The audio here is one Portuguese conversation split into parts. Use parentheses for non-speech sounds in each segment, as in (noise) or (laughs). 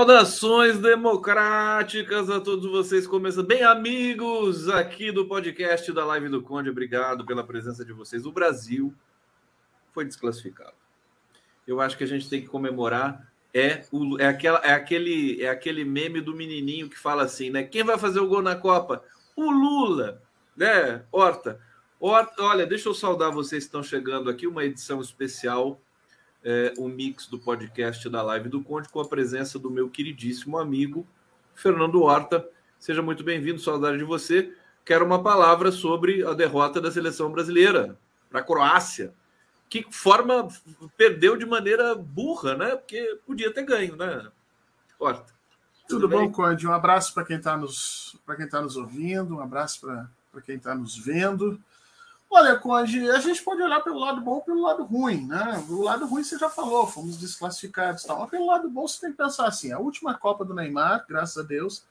Saudações democráticas a todos vocês, bem, amigos aqui do podcast da Live do Conde. Obrigado pela presença de vocês. O Brasil foi desclassificado. Eu acho que a gente tem que comemorar. É, o, é, aquela, é, aquele, é aquele meme do menininho que fala assim, né? Quem vai fazer o gol na Copa? O Lula, né? Horta. Horta olha, deixa eu saudar vocês que estão chegando aqui, uma edição especial é, o mix do podcast da Live do Conde com a presença do meu queridíssimo amigo Fernando Horta. Seja muito bem-vindo, saudade de você. Quero uma palavra sobre a derrota da seleção brasileira para a Croácia. Que forma perdeu de maneira burra, né? Porque podia ter ganho, né? Horta. Tudo, Tudo bom, Conde? Um abraço para quem está nos, quem tá nos ouvindo, um abraço para quem está nos vendo. Olha, Conde, a gente pode olhar pelo lado bom e pelo lado ruim, né? O lado ruim você já falou, fomos desclassificados e tal. Mas pelo lado bom você tem que pensar assim: a última Copa do Neymar, graças a Deus,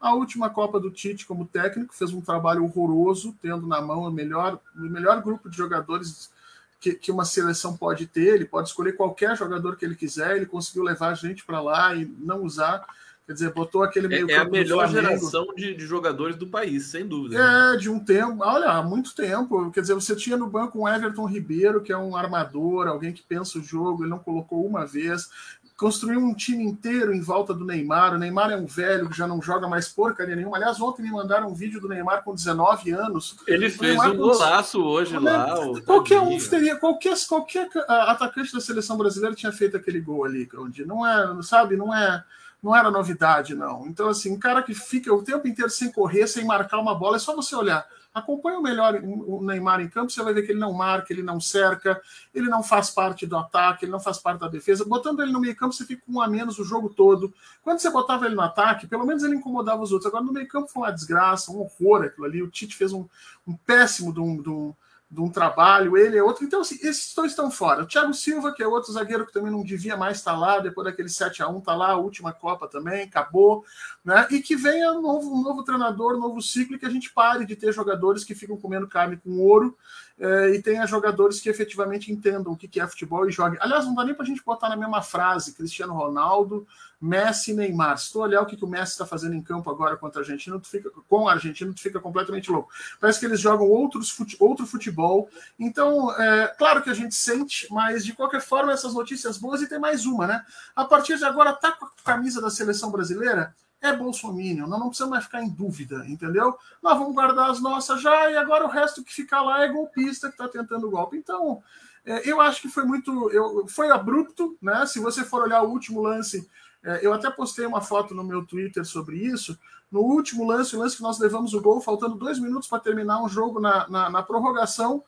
a última Copa do Tite como técnico, fez um trabalho horroroso, tendo na mão o melhor, o melhor grupo de jogadores que, que uma seleção pode ter. Ele pode escolher qualquer jogador que ele quiser, ele conseguiu levar a gente para lá e não usar. Quer dizer, botou aquele é, meio. É, é a melhor geração de, de, jogadores do país, sem dúvida. É, de um tempo. Olha, há muito tempo. Quer dizer, você tinha no banco um Everton Ribeiro, que é um armador, alguém que pensa o jogo, ele não colocou uma vez. Construiu um time inteiro em volta do Neymar. O Neymar é um velho que já não joga mais porcaria nenhuma. Aliás, ontem me mandaram um vídeo do Neymar com 19 anos. Ele fez um golaço hoje lá. Qualquer um teria, qualquer, qualquer atacante da seleção brasileira tinha feito aquele gol ali, onde não é, sabe, não é não era novidade, não. Então, assim, um cara que fica o tempo inteiro sem correr, sem marcar uma bola, é só você olhar. Acompanha o melhor o Neymar em campo, você vai ver que ele não marca, ele não cerca, ele não faz parte do ataque, ele não faz parte da defesa. Botando ele no meio campo, você fica com um a menos o jogo todo. Quando você botava ele no ataque, pelo menos ele incomodava os outros. Agora, no meio campo foi uma desgraça, um horror aquilo ali. O Tite fez um, um péssimo de um, de um trabalho, ele é outro. Então, assim, esses dois estão fora. O Thiago Silva, que é outro zagueiro que também não devia mais estar lá, depois daquele 7 a 1 está lá, a última Copa também, acabou. Né? E que venha um novo, um novo treinador, um novo ciclo, e que a gente pare de ter jogadores que ficam comendo carne com ouro é, e tenha jogadores que efetivamente entendam o que é futebol e joguem. Aliás, não dá nem para a gente botar na mesma frase Cristiano Ronaldo, Messi e Neymar. Se tu olhar o que, que o Messi está fazendo em campo agora contra a Argentina, tu fica, com a Argentina, tu fica completamente louco. Parece que eles jogam outros fute, outro futebol. Então, é, claro que a gente sente, mas de qualquer forma, essas notícias boas e tem mais uma, né? A partir de agora, tá com a camisa da seleção brasileira? É Bolsonaro, nós não precisamos mais ficar em dúvida, entendeu? Nós vamos guardar as nossas já e agora o resto que ficar lá é golpista que está tentando golpe. Então, É, eu acho que foi muito. Eu, foi abrupto, né? Se você for olhar o último lance, é, eu até postei uma foto no meu Twitter sobre isso. No último lance, o lance que nós levamos o gol, faltando dois minutos para terminar um jogo na, na, na prorrogação,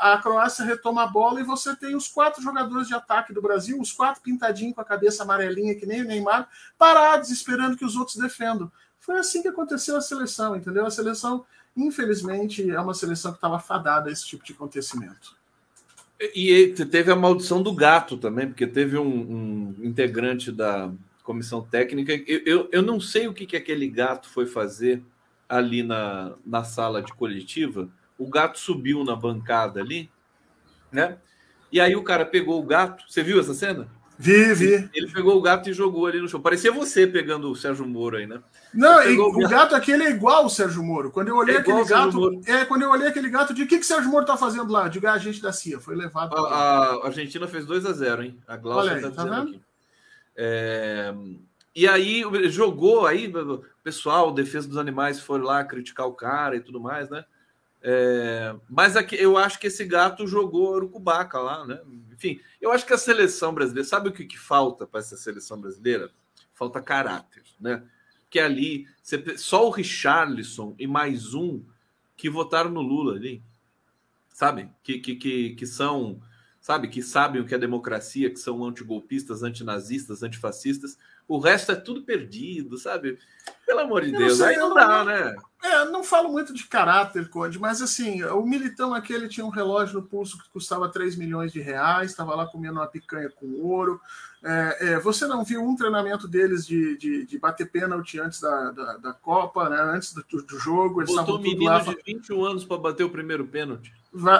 a Croácia retoma a bola e você tem os quatro jogadores de ataque do Brasil, os quatro pintadinhos com a cabeça amarelinha, que nem o Neymar, parados, esperando que os outros defendam. Foi assim que aconteceu a seleção, entendeu? A seleção, infelizmente, é uma seleção que estava fadada a esse tipo de acontecimento. E teve a maldição do gato também, porque teve um, um integrante da comissão técnica. Eu, eu, eu, não sei o que, que aquele gato foi fazer ali na, na sala de coletiva. O gato subiu na bancada ali, né? E aí o cara pegou o gato. Você viu essa cena? Vi, vi. Ele pegou o gato e jogou ali no chão. Parecia você pegando o Sérgio Moro aí, né? Não, o, gato. gato aquele é igual o Sérgio Moro. Quando eu olhei é aquele gato, é quando eu olhei aquele gato, de que que o Sérgio Moro tá fazendo lá? Diga a gente da CIA, foi levado. A, a Argentina fez 2 a 0, hein? A Glaucia tá, tá dizendo aqui. É... E aí jogou aí, o pessoal, defesa dos animais foi lá criticar o cara e tudo mais, né? É, mas aqui, eu acho que esse gato jogou Urucubaca lá, né? Enfim, eu acho que a seleção brasileira, sabe o que, que falta para essa seleção brasileira? Falta caráter, né? Que ali, só o Richarlison e mais um que votaram no Lula ali, sabe? Que, que, que, que são, sabe? Que sabem o que é democracia, que são antigolpistas, antinazistas, antifascistas. O resto é tudo perdido, sabe? Pelo amor de eu Deus, não sei, aí não dá, né? É, não falo muito de caráter, Conde, mas assim, o militão aquele tinha um relógio no pulso que custava 3 milhões de reais, estava lá comendo uma picanha com ouro. É, é, você não viu um treinamento deles de, de, de bater pênalti antes da, da, da, Copa, né? antes do, do jogo. Eles Botou um menino lá... de 21 anos para bater o primeiro pênalti.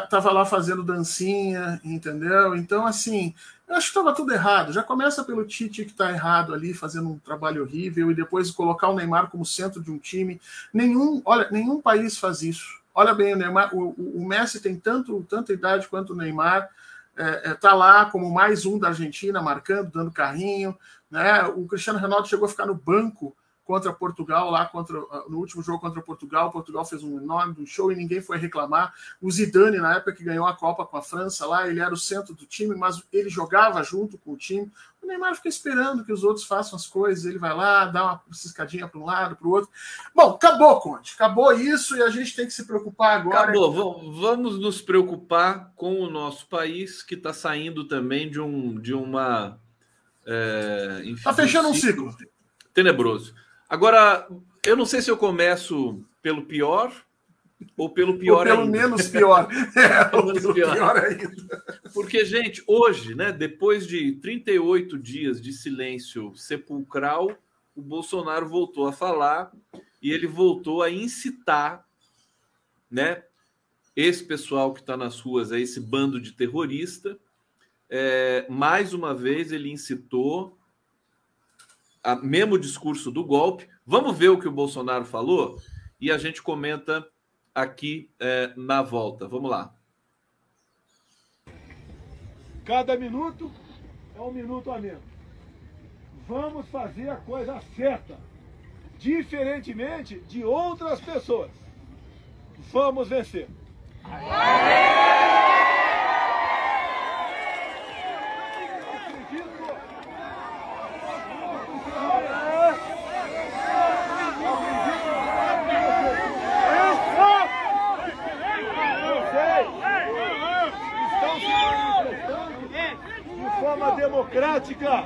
Tava lá fazendo dancinha, entendeu? Então, assim, eu acho que estava tudo errado. Já começa pelo Tite que está errado ali, fazendo um trabalho horrível, e depois colocar o Neymar como centro de um time. Nenhum, olha, nenhum país faz isso. Olha bem, o Neymar, o, o Messi tem tanto, tanta idade quanto o Neymar. É, é, tá lá como mais um da Argentina, marcando, dando carrinho. Né? O Cristiano Ronaldo chegou a ficar no banco contra Portugal, lá contra, ah, no último jogo contra Portugal. Portugal fez um enorme show e ninguém foi reclamar. O Zidane, na época que ganhou a Copa com a França, lá ele era o centro do time, mas ele jogava junto com o time. O Neymar fica esperando que os outros façam as coisas, ele vai lá, dá uma ciscadinha para um lado, para o outro. Bom, acabou, Conte. Acabou isso e a gente tem que se preocupar agora. Acabou. Vamos nos preocupar com o nosso país, que está saindo também de, um, de uma. Está é, fechando um ciclo. Tenebroso. Agora, eu não sei se eu começo pelo pior ou pelo pior ou pelo ainda. menos pior. (laughs) É, pelo menos pior. pior ainda. Porque, gente, hoje, né, depois de 38 dias de silêncio sepulcral, o Bolsonaro voltou a falar e ele voltou a incitar, né, esse pessoal que está nas ruas, é esse bando de terrorista. É, mais uma vez, ele incitou a, mesmo discurso do golpe. Vamos ver o que o Bolsonaro falou e a gente comenta aqui é, na volta. Vamos lá. Cada minuto é um minuto a menos. Vamos fazer a coisa certa, diferentemente de outras pessoas. Vamos vencer. Aê! forma democrática,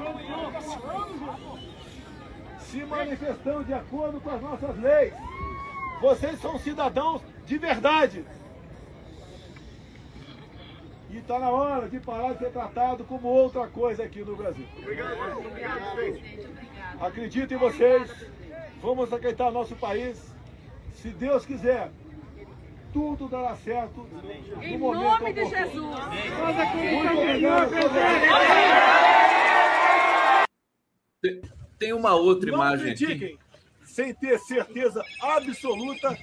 se manifestando de acordo com as nossas leis. Vocês são cidadãos de verdade. E está na hora de parar de ser tratado como outra coisa aqui no Brasil. Acredito em vocês. Vamos aceitar nosso país. Se Deus quiser, tudo dará certo. Em nome de Jesus. Tem uma outra Não imagem aqui. Sem ter certeza absoluta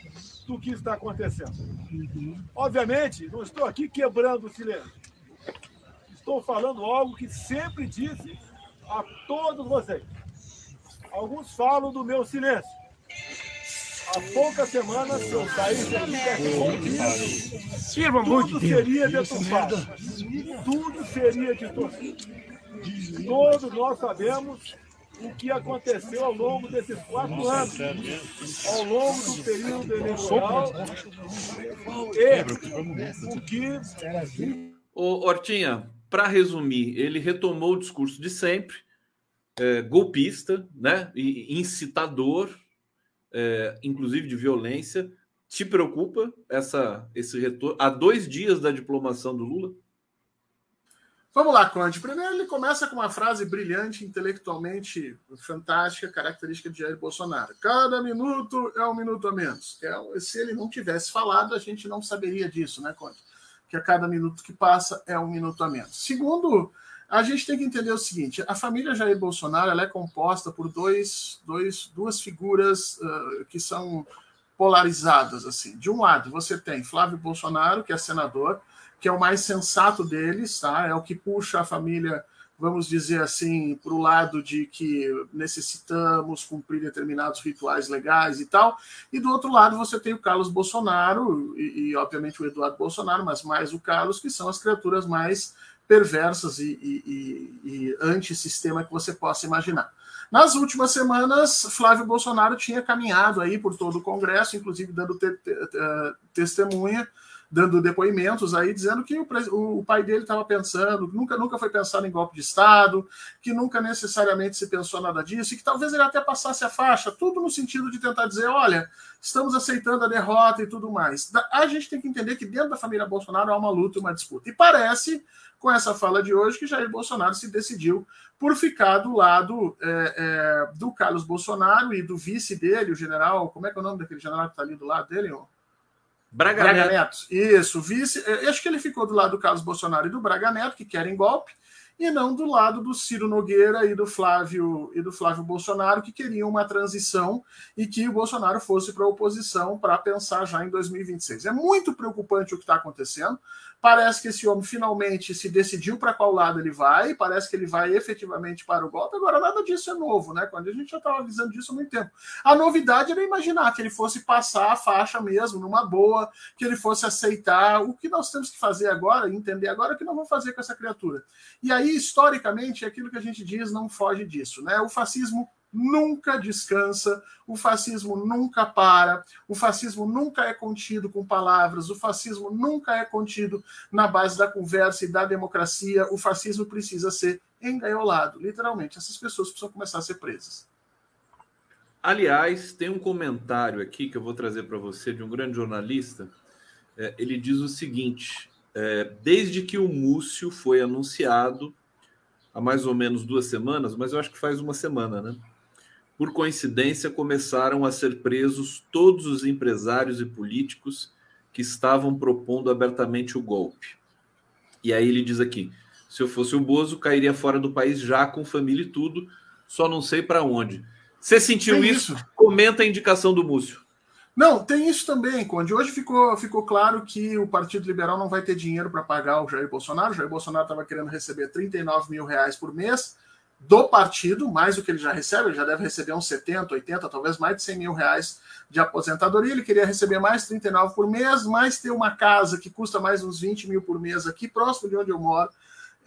do que está acontecendo. Obviamente, não estou aqui quebrando o silêncio. Estou falando algo que sempre disse a todos vocês. Alguns falam do meu silêncio. há poucas semanas, se eu saísse aqui tudo seria detufado. Tudo seria detufado. Todos nós sabemos o que aconteceu ao longo desses quatro anos, ao longo do período eleitoral, e o que. Ô, Hortinha, para resumir, ele retomou o discurso de sempre, é, golpista, né, e incitador, é, inclusive de violência. Te preocupa essa, esse retorno? Há dois dias da diplomação do Lula? Vamos lá, Conde. Primeiro, ele começa com uma frase brilhante, intelectualmente fantástica, característica de Jair Bolsonaro. Cada minuto é um minuto a menos. É, se ele não tivesse falado, a gente não saberia disso, né, Conde? Que a cada minuto que passa é um minuto a menos. Segundo, a gente tem que entender o seguinte: a família Jair Bolsonaro é composta por dois, dois, duas figuras uh, que são polarizadas. assim. De um lado, você tem Flávio Bolsonaro, que é senador que é o mais sensato deles, tá? É o que puxa a família, vamos dizer assim, para o lado de que necessitamos cumprir determinados rituais legais e tal. E do outro lado você tem o Carlos Bolsonaro e, e obviamente o Eduardo Bolsonaro, mas mais o Carlos, que são as criaturas mais perversas e, e, e antissistema que você possa imaginar. Nas últimas semanas, Flávio Bolsonaro tinha caminhado aí por todo o Congresso, inclusive dando te, te, te, testemunha dando depoimentos aí, dizendo que o, o pai dele estava pensando, nunca, nunca foi pensado em golpe de Estado, que nunca necessariamente se pensou nada disso, e que talvez ele até passasse a faixa, tudo no sentido de tentar dizer: olha, estamos aceitando a derrota e tudo mais. A gente tem que entender que dentro da família Bolsonaro há uma luta e uma disputa. E parece, com essa fala de hoje, que Jair Bolsonaro se decidiu por ficar do lado é, é, do Carlos Bolsonaro e do vice dele, o general. Como é que é o nome daquele general que está ali do lado dele? Ó? Braga, Braga Neto. Neto. Isso, vice. Eh, acho que ele ficou do lado do Carlos Bolsonaro e do Braga Neto, que querem golpe, e não do lado do Ciro Nogueira e do Flávio e do Flávio Bolsonaro, que queriam uma transição e que o Bolsonaro fosse para a oposição para pensar já em 2026. É muito preocupante o que está acontecendo. Parece que esse homem finalmente se decidiu para qual lado ele vai, parece que ele vai efetivamente para o golpe. Agora, nada disso é novo, né? Quando a gente já estava avisando disso há muito tempo. A novidade era imaginar que ele fosse passar a faixa mesmo, numa boa, que ele fosse aceitar. O que nós temos que fazer agora, entender agora, é o que nós vamos fazer com essa criatura. E aí, historicamente, é aquilo que a gente diz não foge disso, né? O fascismo nunca descansa, o fascismo nunca para, o fascismo nunca é contido com palavras, o fascismo nunca é contido na base da conversa e da democracia, o fascismo precisa ser engaiolado, literalmente. Essas pessoas precisam começar a ser presas. Aliás, tem um comentário aqui que eu vou trazer para você de um grande jornalista. É, ele diz o seguinte: é, desde que o Múcio foi anunciado, há mais ou menos duas semanas, mas eu acho que faz uma semana, né? Por coincidência, começaram a ser presos todos os empresários e políticos que estavam propondo abertamente o golpe. E aí ele diz aqui: se eu fosse o Bozo, cairia fora do país já com família e tudo, só não sei para onde. Você sentiu isso? isso? Comenta a indicação do Múcio. Não, tem isso também, Conde. Hoje ficou, ficou claro que o Partido Liberal não vai ter dinheiro para pagar o Jair Bolsonaro. O Jair Bolsonaro estava querendo receber 39 mil reais por mês do partido, mais do que ele já recebe, ele já deve receber uns 70, 80, talvez mais de 100 mil reais de aposentadoria. Ele queria receber mais 39 por mês, mais ter uma casa que custa mais uns 20 mil por mês aqui, próximo de onde eu moro,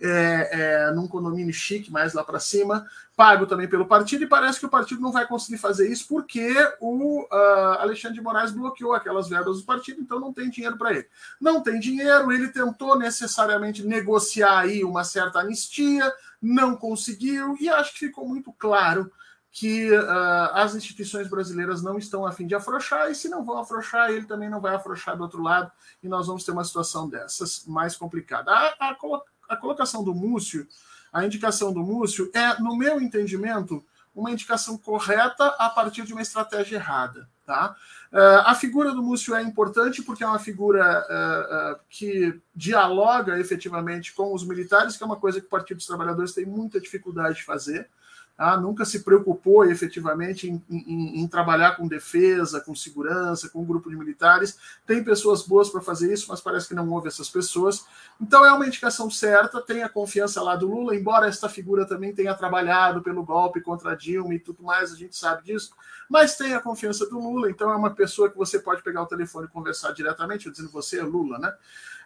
é, é, num condomínio chique, mais lá para cima, pago também pelo partido, e parece que o partido não vai conseguir fazer isso porque o uh, Alexandre de Moraes bloqueou aquelas verbas do partido, então não tem dinheiro para ele. Não tem dinheiro, ele tentou necessariamente negociar aí uma certa anistia, não conseguiu, e acho que ficou muito claro que uh, as instituições brasileiras não estão a fim de afrouxar, e se não vão afrouxar, ele também não vai afrouxar do outro lado, e nós vamos ter uma situação dessas mais complicada. A, a, a colocação do Múcio, a indicação do Múcio, é, no meu entendimento, uma indicação correta a partir de uma estratégia errada. Tá? Uh, a figura do Múcio é importante porque é uma figura uh, uh, que dialoga efetivamente com os militares, que é uma coisa que o Partido dos Trabalhadores tem muita dificuldade de fazer. ah, nunca se preocupou efetivamente em, em, em, trabalhar com defesa, com segurança, com um grupo de militares. Tem pessoas boas para fazer isso, mas parece que não houve essas pessoas. Então é uma indicação certa, tem a confiança lá do Lula, embora esta figura também tenha trabalhado pelo golpe contra Dilma e tudo mais, a gente sabe disso, mas tem a confiança do Lula, então é uma pessoa que você pode pegar o telefone e conversar diretamente, eu dizendo você é Lula, né?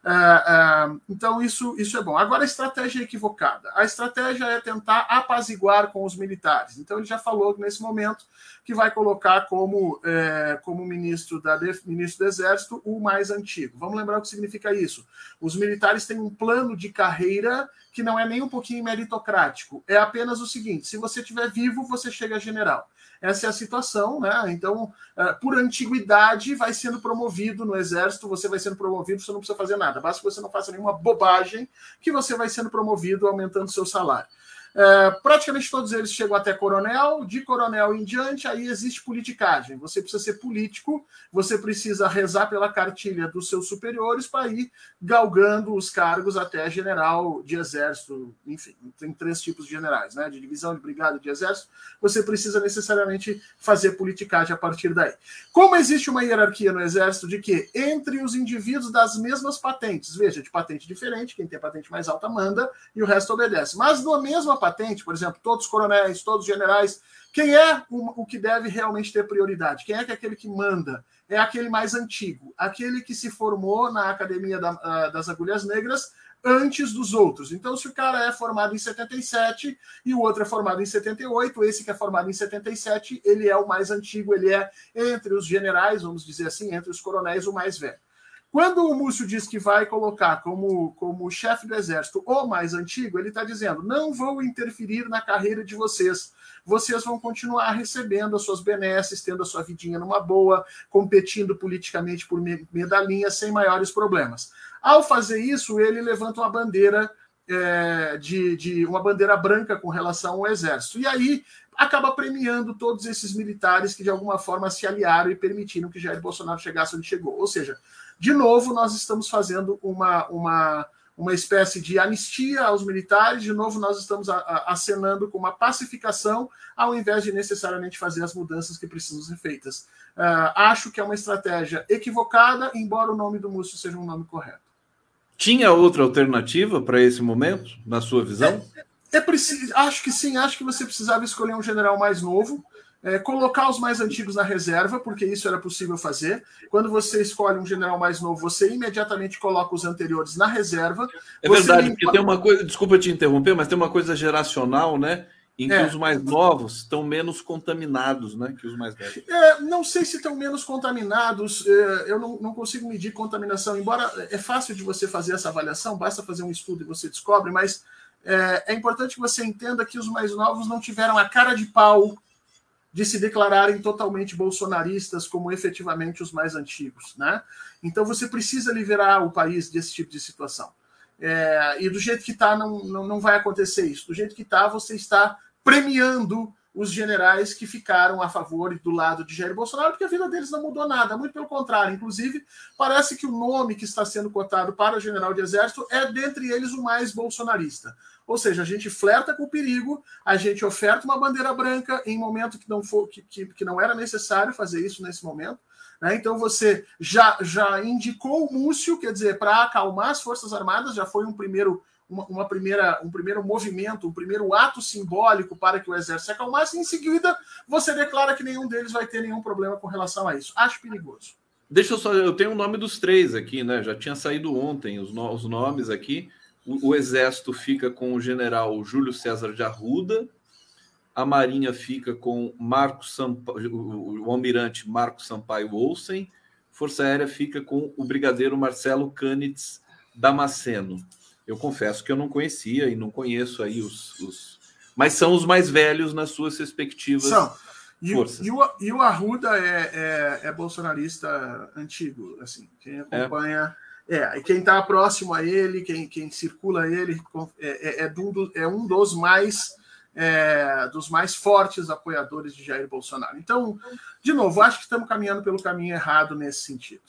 É, é, então, isso, isso é bom. Agora, a estratégia é equivocada. A estratégia é tentar apaziguar com os militares. Então, ele já falou nesse momento que vai colocar como, é, como ministro, da, ministro do Exército o mais antigo. Vamos lembrar o que significa isso. Os militares têm um plano de carreira que não é nem um pouquinho meritocrático. É apenas o seguinte: se você estiver vivo, você chega a general. Essa é a situação, né? Então, é, por antiguidade, vai sendo promovido no exército, você vai sendo promovido, você não precisa fazer nada. Basta que você não faça nenhuma bobagem que você vai sendo promovido, aumentando seu salário. É, praticamente todos eles chegam até coronel, de coronel em diante, aí existe politicagem. Você precisa ser político, você precisa rezar pela cartilha dos seus superiores para ir galgando os cargos até general de exército. Enfim, tem três tipos de generais, né? De divisão, de brigada, de exército. Você precisa necessariamente fazer politicagem a partir daí. Como existe uma hierarquia no exército de que entre os indivíduos das mesmas patentes, veja, de patente diferente, quem tem patente mais alta manda e o resto obedece. Mas na mesma patente, por exemplo, todos os coronéis, todos os generais, quem é o, que deve realmente ter prioridade? Quem é é aquele que manda? É aquele mais antigo, aquele que se formou na Academia da, das Agulhas Negras antes dos outros. Então, se o cara é formado em 77 e o outro é formado em 78, esse que é formado em 77, ele é o mais antigo, ele é entre os generais, vamos dizer assim, entre os coronéis, o mais velho. Quando o Múcio diz que vai colocar como, como chefe do exército o mais antigo, ele está dizendo: não vou interferir na carreira de vocês. Vocês vão continuar recebendo as suas benesses, tendo a sua vidinha numa boa, competindo politicamente por medalhinha sem maiores problemas. Ao fazer isso, ele levanta uma bandeira é, de, de uma bandeira branca com relação ao exército. E aí acaba premiando todos esses militares que de alguma forma se aliaram e permitiram que Jair Bolsonaro chegasse onde chegou. Ou seja, de novo, nós estamos fazendo uma, uma, uma espécie de anistia aos militares, de novo, nós estamos a, a, acenando com uma pacificação, ao invés de necessariamente fazer as mudanças que precisam ser feitas. Uh, acho que é uma estratégia equivocada, embora o nome do Múcio seja um nome correto. Tinha outra alternativa para esse momento, na sua visão? É, é preciso, acho que sim, acho que você precisava escolher um general mais novo é, colocar os mais antigos na reserva, porque isso era possível fazer. Quando você escolhe um general mais novo, você imediatamente coloca os anteriores na reserva. É verdade, limpa... porque tem uma coisa, desculpa te interromper, mas tem uma coisa geracional, né? Em que é. os mais novos estão menos contaminados né, que os mais velhos. É, não sei se estão menos contaminados, é, eu não, não consigo medir contaminação, embora é fácil de você fazer essa avaliação, basta fazer um estudo e você descobre, mas é, é importante que você entenda que os mais novos não tiveram a cara de pau de se declararem totalmente bolsonaristas como efetivamente os mais antigos, né? Então você precisa liberar o país desse tipo de situação. É, e do jeito que está, não, não, não vai acontecer isso. Do jeito que está, você está premiando os generais que ficaram a favor do lado de Jair Bolsonaro, porque a vida deles não mudou nada, muito pelo contrário. Inclusive, parece que o nome que está sendo cotado para general de exército é, dentre eles, o mais bolsonarista. Ou seja, a gente flerta com o perigo, a gente oferta uma bandeira branca em momento que não, for, que, que, que não era necessário fazer isso nesse momento. Né? Então você já, já indicou o Múcio, quer dizer, para acalmar as Forças Armadas, já foi um primeiro uma, uma, primeira, um primeiro movimento, um primeiro ato simbólico para que o exército se acalmasse, e em seguida você declara que nenhum deles vai ter nenhum problema com relação a isso. Acho perigoso. Deixa eu só, eu tenho o nome dos três aqui, né? Já tinha saído ontem os, no, os nomes aqui. O, o, exército fica com o general Júlio César de Arruda, a marinha fica com Marco Sampaio, o, o almirante Marco Sampaio Olsen, Força Aérea fica com o brigadeiro Marcelo Canitz Damasceno. Eu confesso que eu não conhecia e não conheço aí os, os... mas são os mais velhos nas suas respectivas são. E, forças. E, o, e o Arruda é, é, é, bolsonarista antigo, assim, quem acompanha... É, é quem está próximo a ele, quem, quem circula ele, é, é, é, um, é um dos mais é, dos mais fortes apoiadores de Jair Bolsonaro. Então, de novo, acho que estamos caminhando pelo caminho errado nesse sentido.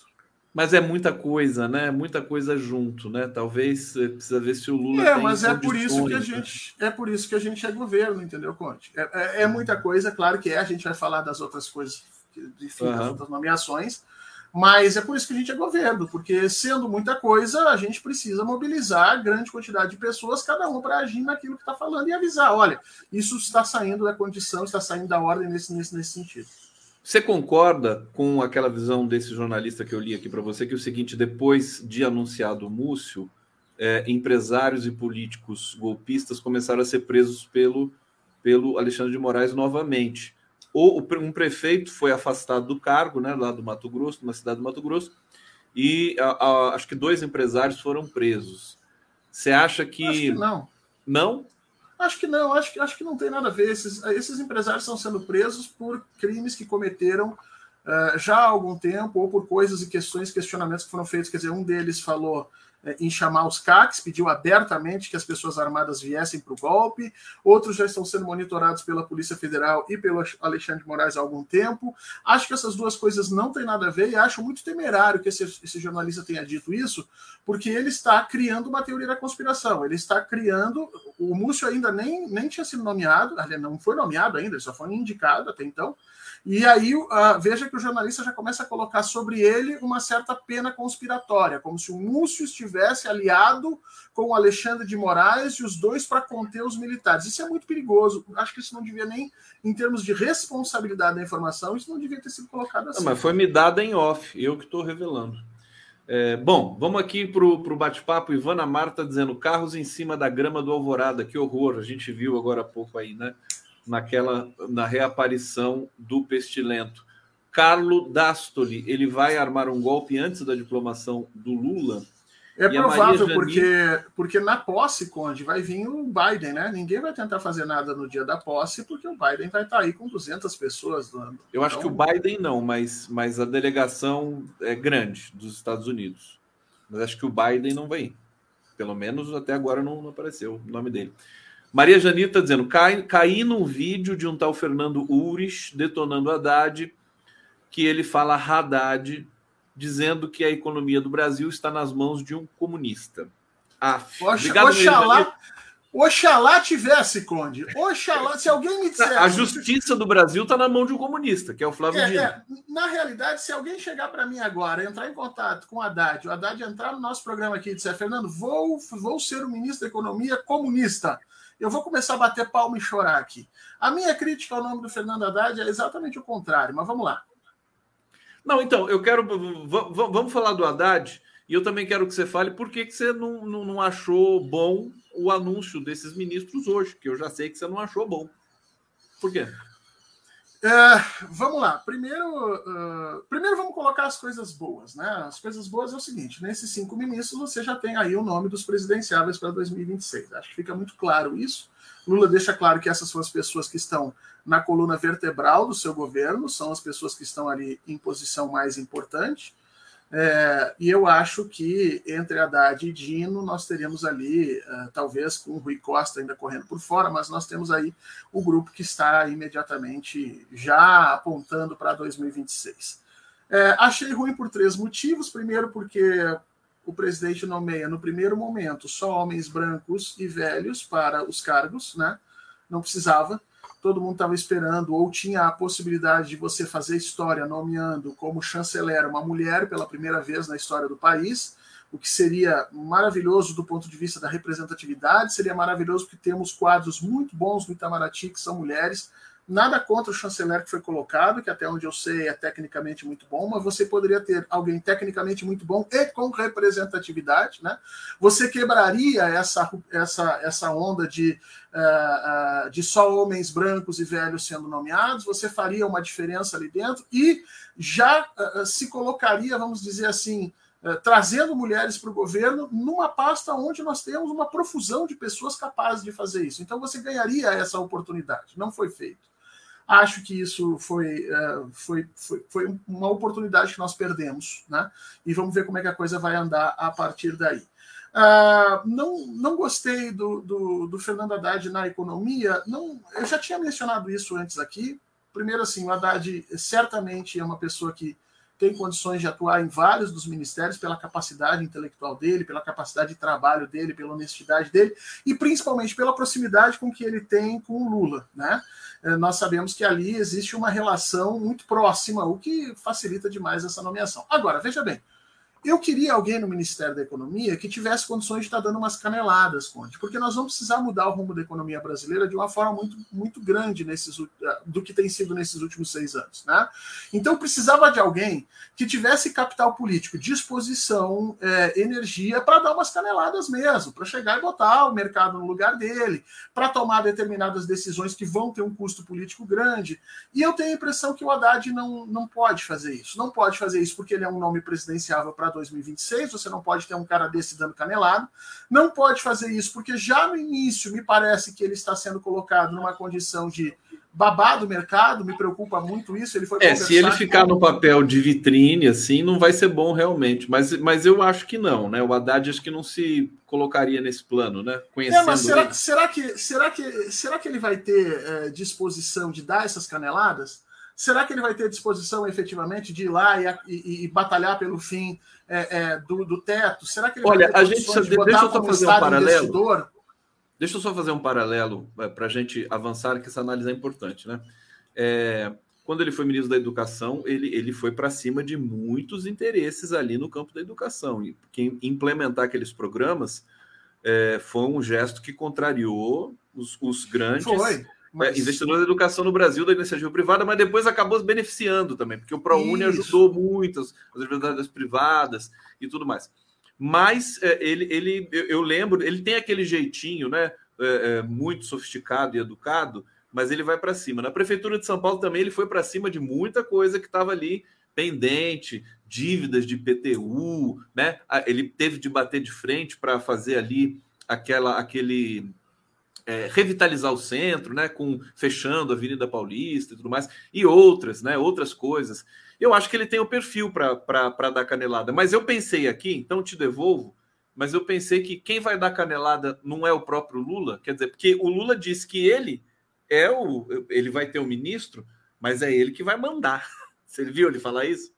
Mas é muita coisa, né? Muita coisa junto, né? Talvez precisa ver se o Lula. É, mas é por isso que a né? gente é por isso que a gente é governo, entendeu, Conte? É, é, é, muita coisa, claro que é. A gente vai falar das outras coisas, enfim, uhum. das outras nomeações. Mas é por isso que a gente é governo, porque sendo muita coisa, a gente precisa mobilizar grande quantidade de pessoas, cada um para agir naquilo que está falando e avisar: olha, isso está saindo da condição, está saindo da ordem nesse, nesse, nesse sentido. Você concorda com aquela visão desse jornalista que eu li aqui para você, que é o seguinte: depois de anunciado o Múcio, é, empresários e políticos golpistas começaram a ser presos pelo, pelo Alexandre de Moraes novamente. Ou um prefeito foi afastado do cargo, né, lá do Mato Grosso, numa cidade do Mato Grosso, e a, a, acho que dois empresários foram presos. Você acha que. Acho que não. Não? Acho que não, acho que, acho que não tem nada a ver. Esses, esses empresários estão sendo presos por crimes que cometeram uh, já há algum tempo, ou por coisas e questões, questionamentos que foram feitos. Quer dizer, um deles falou em chamar os CACs, pediu abertamente que as pessoas armadas viessem para o golpe. Outros já estão sendo monitorados pela Polícia Federal e pelo Alexandre de Moraes há algum tempo. Acho que essas duas coisas não têm nada a ver e acho muito temerário que esse, esse jornalista tenha dito isso, porque ele está criando uma teoria da conspiração. Ele está criando. O Múcio ainda nem, nem tinha sido nomeado, não foi nomeado ainda, ele só foi indicado até então. E aí uh, veja que o jornalista já começa a colocar sobre ele uma certa pena conspiratória, como se o Múcio estivesse aliado com o Alexandre de Moraes e os dois para conter os militares. Isso é muito perigoso. Acho que isso não devia nem, em termos de responsabilidade da informação, isso não devia ter sido colocado assim. Não, mas foi me dada em off, eu que estou revelando. É, bom, vamos aqui para o bate-papo. Ivana Marta dizendo carros em cima da grama do Alvorada, que horror, a gente viu agora há pouco aí, né? Naquela na reaparição do pestilento. Carlo Dastoli, ele vai armar um golpe antes da diplomação do Lula? É provável, porque, porque na posse, Conde, vai vir o Biden, né? Ninguém vai tentar fazer nada no dia da posse, porque o Biden vai estar aí com 200 pessoas. Eu então... acho que o Biden não, mas, mas a delegação é grande dos Estados Unidos. Mas acho que o Biden não vai ir. Pelo menos até agora não, não apareceu o nome dele. Maria Janita dizendo: cai, caí num vídeo de um tal Fernando Ures detonando Haddad, que ele fala Haddad, dizendo que a economia do Brasil está nas mãos de um comunista. Aff, obrigado, Oxalá, Oxalá tivesse, Conde. Oxalá, se alguém me disser. A justiça do Brasil está na mão de um comunista, que é o Flávio é, Dino. É, na realidade, se alguém chegar para mim agora, entrar em contato com o Haddad, o Haddad entrar no nosso programa aqui e disser, Fernando, vou, vou ser o ministro da Economia comunista eu vou começar a bater palma e chorar aqui. A minha crítica ao nome do Fernando Haddad é exatamente o contrário, mas vamos lá. Não, então, eu quero. Vamos falar do Haddad, e eu também quero que você fale por que, você não, não, não achou bom o anúncio desses ministros hoje, que eu já sei que você não achou bom. Por quê? É, vamos lá. Primeiro, uh, primeiro vamos colocar as coisas boas, né? As coisas boas é o seguinte: nesses cinco ministros você já tem aí o nome dos presidenciáveis para 2026. Acho que fica muito claro isso. Lula deixa claro que essas são as pessoas que estão na coluna vertebral do seu governo, são as pessoas que estão ali em posição mais importante. É, e eu acho que entre Haddad e Dino nós teríamos ali, uh, talvez com o Rui Costa ainda correndo por fora, mas nós temos aí o grupo que está imediatamente já apontando para 2026. É, achei ruim por três motivos. Primeiro, porque o presidente nomeia no primeiro momento só homens brancos e velhos para os cargos, né? Não precisava todo mundo estava esperando, ou tinha a possibilidade de você fazer história nomeando como chanceler uma mulher pela primeira vez na história do país, o que seria maravilhoso do ponto de vista da representatividade, seria maravilhoso porque temos quadros muito bons no Itamaraty que são mulheres, Nada contra o chanceler que foi colocado, que até onde eu sei é tecnicamente muito bom, mas você poderia ter alguém tecnicamente muito bom e com representatividade, né? Você quebraria essa, essa, essa onda de, uh, uh, de só homens brancos e velhos sendo nomeados, você faria uma diferença ali dentro e já uh, se colocaria, vamos dizer assim, trazendo mulheres para o governo numa pasta onde nós temos uma profusão de pessoas capazes de fazer isso. Então você ganharia essa oportunidade. Não foi feito. Acho que isso foi, uh, foi, foi, foi, uma oportunidade que nós perdemos, né? E vamos ver como é que a coisa vai andar a partir daí. Uh, não, não gostei do, do, do, Fernando Haddad na economia. Não, eu já tinha mencionado isso antes aqui. Primeiro, assim, o Haddad certamente é uma pessoa que tem condições de atuar em vários dos ministérios pela capacidade intelectual dele, pela capacidade de trabalho dele, pela honestidade dele e principalmente pela proximidade com que ele tem com o Lula, né? É, nós sabemos que ali existe uma relação muito próxima, o que facilita demais essa nomeação. Agora, veja bem, eu queria alguém no Ministério da Economia que tivesse condições de estar dando umas caneladas, Conte, porque nós vamos precisar mudar o rumo da economia brasileira de uma forma muito, muito grande nesses, do que tem sido nesses últimos seis anos. Né? Então, precisava de alguém que tivesse capital político, disposição, é, energia para dar umas caneladas mesmo, para chegar e botar o mercado no lugar dele, para tomar determinadas decisões que vão ter um custo político grande. E eu tenho a impressão que o Haddad não, não pode fazer isso. Não pode fazer isso porque ele é um nome presidenciável para 2026, você não pode ter um cara desse dando canelado. Não pode fazer isso, porque já no início me parece que ele está sendo colocado numa condição de babá do mercado, me preocupa muito isso. Ele foi é, se ele ficar com... no papel de vitrine, assim, não vai ser bom realmente. Mas, mas eu acho que não, né? O Haddad acho que não se colocaria nesse plano, né? Conhecendo é, mas será, será, que, será, que, será que ele vai ter é, disposição de dar essas caneladas? Será que ele vai ter disposição efetivamente de ir lá e, e, e batalhar pelo fim é, é, do, do, teto? Será que ele Olha, a gente de deixa eu só fazer um paralelo. Investidor? Deixa eu só fazer um paralelo é, para a gente avançar, que essa análise é importante, né? É, quando ele foi ministro da Educação, ele, ele foi para cima de muitos interesses ali no campo da educação. E quem implementar aqueles programas é, foi um gesto que contrariou os, os grandes. Foi mas... investidor da educação no Brasil, da iniciativa privada, mas depois acabou se beneficiando também, porque o ProUni ajudou muito as, universidades privadas e tudo mais. Mas é, ele, ele eu, eu, lembro, ele tem aquele jeitinho, né? É, é, muito sofisticado e educado, mas ele vai para cima. Na prefeitura de São Paulo também ele foi para cima de muita coisa que estava ali pendente, dívidas de PTU, né? Ele teve de bater de frente para fazer ali aquela aquele é, revitalizar o centro, né, com fechando a Avenida Paulista e tudo mais, e outras, né, outras coisas. Eu acho que ele tem o perfil para dar canelada, mas eu pensei aqui, então te devolvo, mas eu pensei que quem vai dar canelada não é o próprio Lula, quer dizer, porque o Lula disse que ele é o, ele vai ter o ministro, mas é ele que vai mandar. (laughs) Você viu ele falar isso?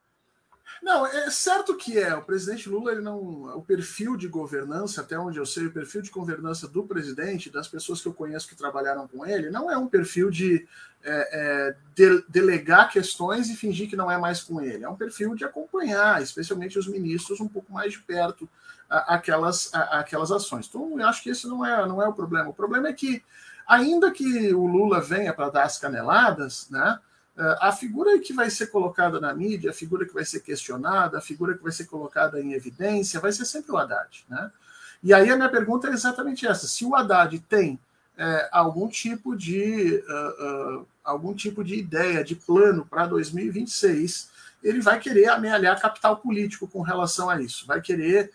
Não, é certo que é. O presidente Lula, ele não. O perfil de governança, até onde eu sei, o perfil de governança do presidente, das pessoas que eu conheço que trabalharam com ele, não é um perfil de, é, é, de delegar questões e fingir que não é mais com ele. É um perfil de acompanhar, especialmente os ministros, um pouco mais de perto a, aquelas, a, aquelas ações. Então, eu acho que esse não é, não é o problema. O problema é que, ainda que o Lula venha para dar as caneladas, né? A figura que vai ser colocada na mídia, a figura que vai ser questionada, a figura que vai ser colocada em evidência, vai ser sempre o Haddad. Né? E aí a minha pergunta é exatamente essa: se o Haddad tem é, algum tipo de uh, uh, algum tipo de ideia, de plano para 2026, ele vai querer amealhar capital político com relação a isso, vai querer eh,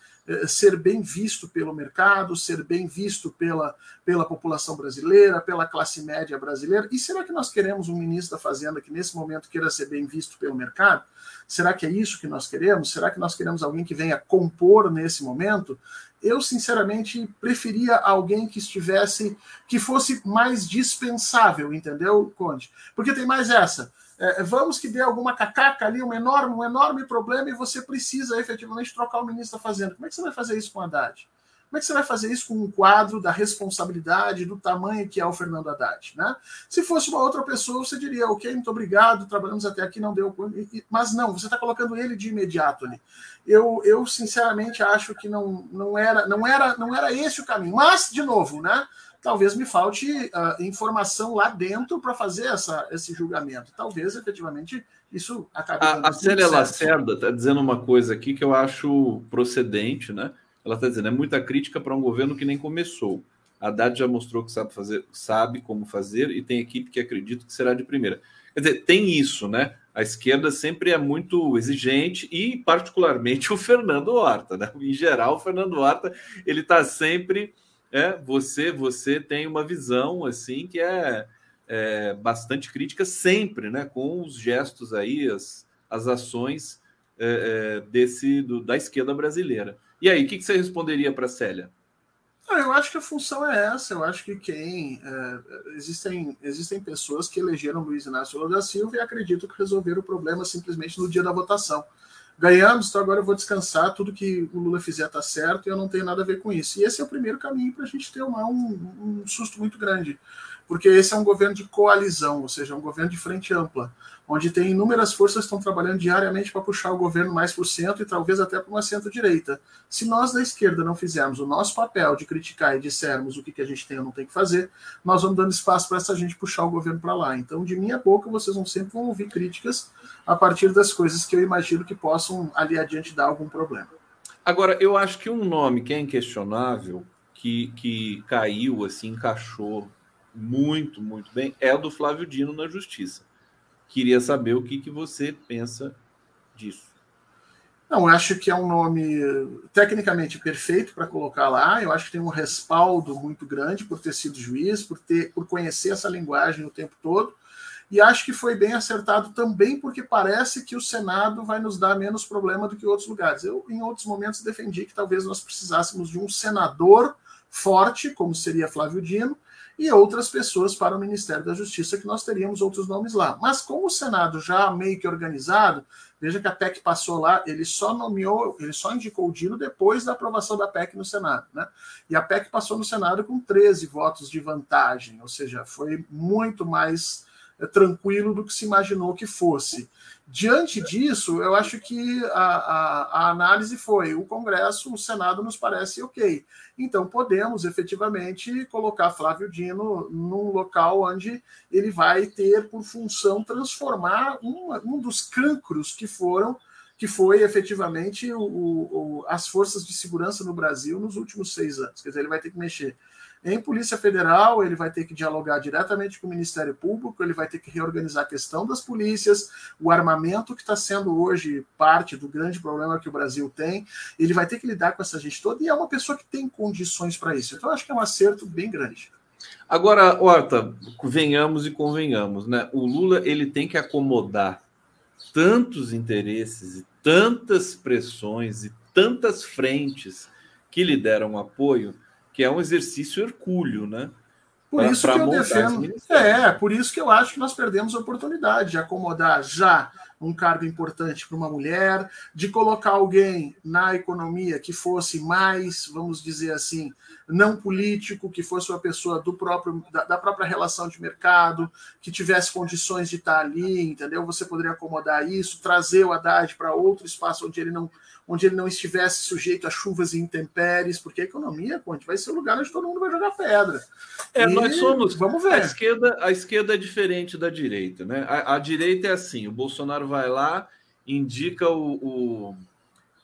ser bem visto pelo mercado, ser bem visto pela, pela população brasileira, pela classe média brasileira. E será que nós queremos um ministro da Fazenda que nesse momento queira ser bem visto pelo mercado? Será que é isso que nós queremos? Será que nós queremos alguém que venha compor nesse momento? Eu, sinceramente, preferia alguém que estivesse, que fosse mais dispensável, entendeu, Conde? Porque tem mais essa é, vamos que dê alguma cacaca ali, um enorme, um enorme problema, e você precisa efetivamente trocar o ministro da Fazenda. Como é que você vai fazer isso com o Haddad? Como é que você vai fazer isso com um quadro da responsabilidade, do tamanho que é o Fernando Haddad? Né? Se fosse uma outra pessoa, você diria, ok, muito obrigado, trabalhamos até aqui, não deu. Mas não, você está colocando ele de imediato ali. Eu, eu sinceramente acho que não, não, era, não, era, não era esse o caminho. Mas, de novo, né? Talvez me falte uh, informação lá dentro para fazer essa, esse julgamento. Talvez, efetivamente, isso acabe. A, a Célia Lacerda está dizendo uma coisa aqui que eu acho procedente, né? Ela está dizendo: é muita crítica para um governo que nem começou. A Haddad já mostrou que sabe fazer, sabe como fazer e tem equipe que acredita que será de primeira. Quer dizer, tem isso, né? A esquerda sempre é muito exigente e, particularmente, (laughs) o Fernando Horta, né? Em geral, o Fernando Horta ele está sempre é, você você tem uma visão assim que é, é, bastante crítica sempre, né? Com os gestos aí, as, as ações é, é, desse do, da esquerda brasileira. E aí, o que, que você responderia para Célia? Ah, eu acho que a função é essa. Eu acho que quem. É, existem, existem pessoas que elegeram Luiz Inácio Lula da Silva e acreditam que resolveram o problema simplesmente no dia da votação. Ganhamos, então agora eu vou descansar. Tudo que o Lula fizer está certo e eu não tenho nada a ver com isso. E esse é o primeiro caminho para a gente ter uma, um, um susto muito grande porque esse é um governo de coalizão, ou seja, um governo de frente ampla, onde tem inúmeras forças que estão trabalhando diariamente para puxar o governo mais para o centro e talvez até para uma centro-direita. Se nós da esquerda não fizermos o nosso papel de criticar e dissermos o que, que a gente tem ou não tem que fazer, nós vamos dando espaço para essa gente puxar o governo para lá. Então, de minha boca, vocês vão sempre vão ouvir críticas a partir das coisas que eu imagino que possam ali adiante dar algum problema. Agora, eu acho que um nome que é inquestionável, que, que caiu, assim, encaixou muito, muito bem, é o do Flávio Dino na Justiça. Queria saber o que, que você pensa disso. Não, acho que é um nome tecnicamente perfeito para colocar lá. Eu acho que tem um respaldo muito grande por ter sido juiz, por ter, por conhecer essa linguagem o tempo todo. E acho que foi bem acertado também, porque parece que o Senado vai nos dar menos problema do que outros lugares. Eu, em outros momentos, defendi que talvez nós precisássemos de um senador forte, como seria Flávio Dino, e outras pessoas para o Ministério da Justiça, que nós teríamos outros nomes lá. Mas com o Senado já meio que organizado, veja que a PEC passou lá, ele só nomeou, ele só indicou o Dino depois da aprovação da PEC no Senado. Né? E a PEC passou no Senado com 13 votos de vantagem, ou seja, foi muito mais tranquilo do que se imaginou que fosse. Diante disso, eu acho que a, a, a, análise foi: o Congresso, o Senado nos parece ok. Então, podemos efetivamente colocar Flávio Dino num local onde ele vai ter por função transformar um, um dos cancros que foram que foi efetivamente o, o, as forças de segurança no Brasil nos últimos seis anos. Quer dizer, ele vai ter que mexer em Polícia Federal, ele vai ter que dialogar diretamente com o Ministério Público, ele vai ter que reorganizar a questão das polícias, o armamento que está sendo hoje parte do grande problema que o Brasil tem, ele vai ter que lidar com essa gente toda e é uma pessoa que tem condições para isso. Então, acho que é um acerto bem grande. Agora, Horta, venhamos e convenhamos, né? O Lula ele tem que acomodar tantos interesses e tantas pressões e tantas frentes que lhe deram apoio que é um exercício hercúleo, né? Por isso que eu defendo. É, por isso que eu acho que nós perdemos a oportunidade de acomodar já um cargo importante para uma mulher, de colocar alguém na economia que fosse mais, vamos dizer assim, não político, que fosse uma pessoa do próprio da, da própria relação de mercado, que tivesse condições de estar ali, entendeu? Você poderia acomodar isso, trazer o Haddad para outro espaço onde ele não onde ele não estivesse sujeito a chuvas e intempéries, porque a economia, Conte, vai ser o lugar onde todo mundo vai jogar pedra. É, e nós somos. Vamos ver. A esquerda, a esquerda é diferente da direita, né? A, a direita é assim: o Bolsonaro vai lá, indica o, o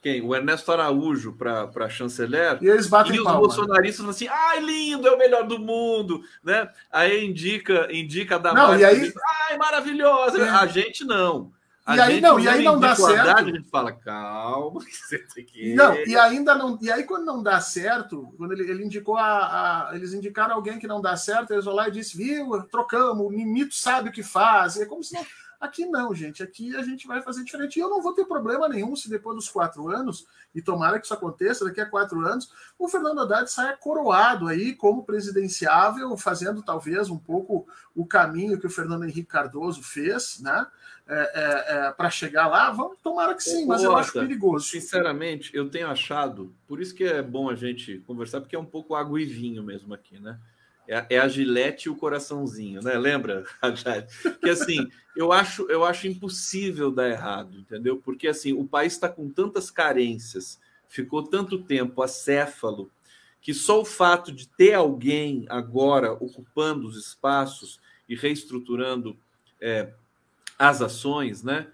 quem? O Ernesto Araújo para chanceler. E eles batem E os palma. bolsonaristas falam assim: ai, lindo, é o melhor do mundo, né? Aí indica, indica da Não, e aí... ai, maravilhosa. É. A gente não. A e aí não, e aí não dá certo. A gente fala, calma, (laughs) que você tem que. Não, e ainda não. E aí, quando não dá certo, quando ele, ele indicou a, a, Eles indicaram alguém que não dá certo, eles vão lá e disse, viu, trocamos, o Mimito sabe o que faz. É como se não. Aqui não, gente. Aqui a gente vai fazer diferente. E eu não vou ter problema nenhum se depois dos quatro anos, e tomara que isso aconteça daqui a quatro anos, o Fernando Haddad saia coroado aí como presidenciável, fazendo talvez um pouco o caminho que o Fernando Henrique Cardoso fez, né? É, é, é, para chegar lá, vamos tomara que sim, mas eu acho perigoso. Sinceramente, eu tenho achado, por isso que é bom a gente conversar, porque é um pouco água e vinho mesmo aqui, né? É, é a gilete e o coraçãozinho, né? Lembra, (laughs) Que assim, eu acho, eu acho impossível dar errado, entendeu? Porque assim, o país está com tantas carências, ficou tanto tempo acéfalo, que só o fato de ter alguém agora ocupando os espaços e reestruturando é, as ações, né?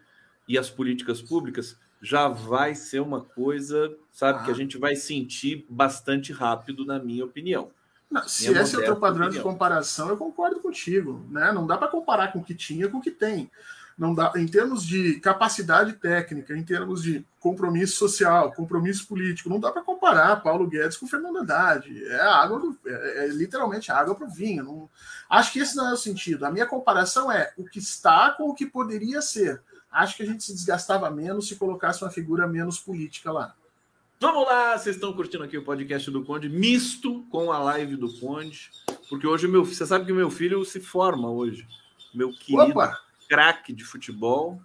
E as políticas públicas já vai ser uma coisa, sabe, ah. que a ah. gente vai sentir bastante rápido, na minha opinião. Não, se esse é o teu padrão opinião. de comparação, eu concordo contigo. Né? Não dá para comparar com o que tinha com o que tem. Não dá, em termos de capacidade técnica, em termos de compromisso social, compromisso político, não dá para comparar Paulo Guedes com Fernando Haddad. É água, do, é, é literalmente água para o vinho. Não, acho que esse não é o sentido. A minha comparação é o que está com o que poderia ser. Acho que a gente se desgastava menos se colocasse uma figura menos política lá. Vamos lá, vocês estão curtindo aqui o podcast do Conde, misto com a live do Conde, porque hoje meu, você sabe que meu filho se forma hoje, meu querido craque de futebol,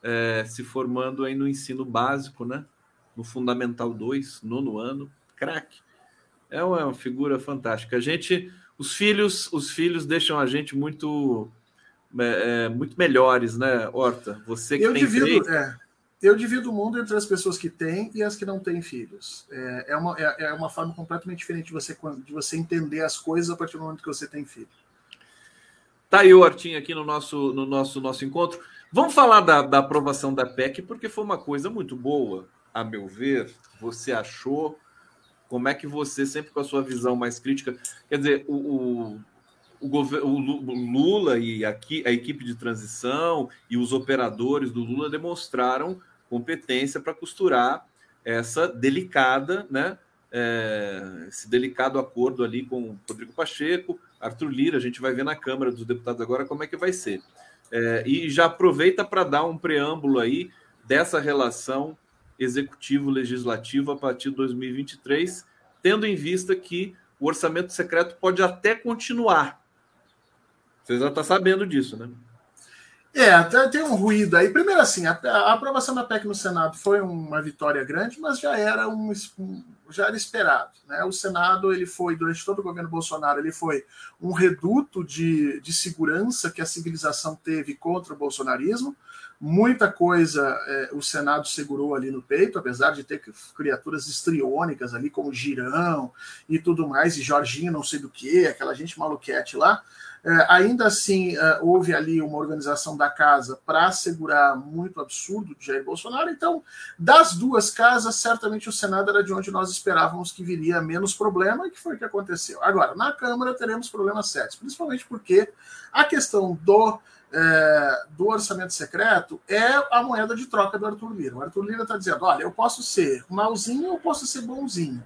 é, se formando aí no ensino básico, né? No Fundamental 2, nono ano, craque. É uma figura fantástica. A gente, os filhos, os filhos deixam a gente muito, é, é muito melhores, né, Horta? Você que eu tem divido, três... é, eu divido o mundo entre as pessoas que têm e as que não têm filhos. É, é, uma, é, é uma forma completamente diferente de você, de você entender as coisas a partir do momento que você tem filho. Tá aí o Hortinho aqui no nosso, no nosso, nosso encontro. Vamos falar da, da aprovação da PEC, porque foi uma coisa muito boa, a meu ver. Você achou? Como é que você, sempre com a sua visão mais crítica, quer dizer, o, o, o, o Lula e aqui, a equipe de transição e os operadores do Lula demonstraram competência para costurar essa delicada, né? É, esse delicado acordo ali com Rodrigo Pacheco, Arthur Lira, a gente vai ver na Câmara dos Deputados agora como é que vai ser. É, e já aproveita para dar um preâmbulo aí dessa relação executivo-legislativo a partir de 2023, tendo em vista que o orçamento secreto pode até continuar. Você já está sabendo disso, né? É, tem um ruído aí. Primeiro, assim, a, a, aprovação da PEC no Senado foi uma vitória grande, mas já era um, já era esperado. Né? O Senado, ele foi, durante todo o governo Bolsonaro, ele foi um reduto de, de segurança que a civilização teve contra o bolsonarismo. Muita coisa é, o Senado segurou ali no peito, apesar de ter criaturas estriônicas ali, como Girão e tudo mais, e Jorginho não sei do que, aquela gente maluquete lá. É, ainda assim, é, houve ali uma organização da casa para assegurar muito absurdo de Jair Bolsonaro. Então, das duas casas, certamente o Senado era de onde nós esperávamos que viria menos problema, e que foi o que aconteceu. Agora, na Câmara teremos problemas sérios, principalmente porque a questão do, é, do orçamento secreto é a moeda de troca do Arthur Lira. O Arthur Lira está dizendo: olha, eu posso ser malzinho ou posso ser bonzinho.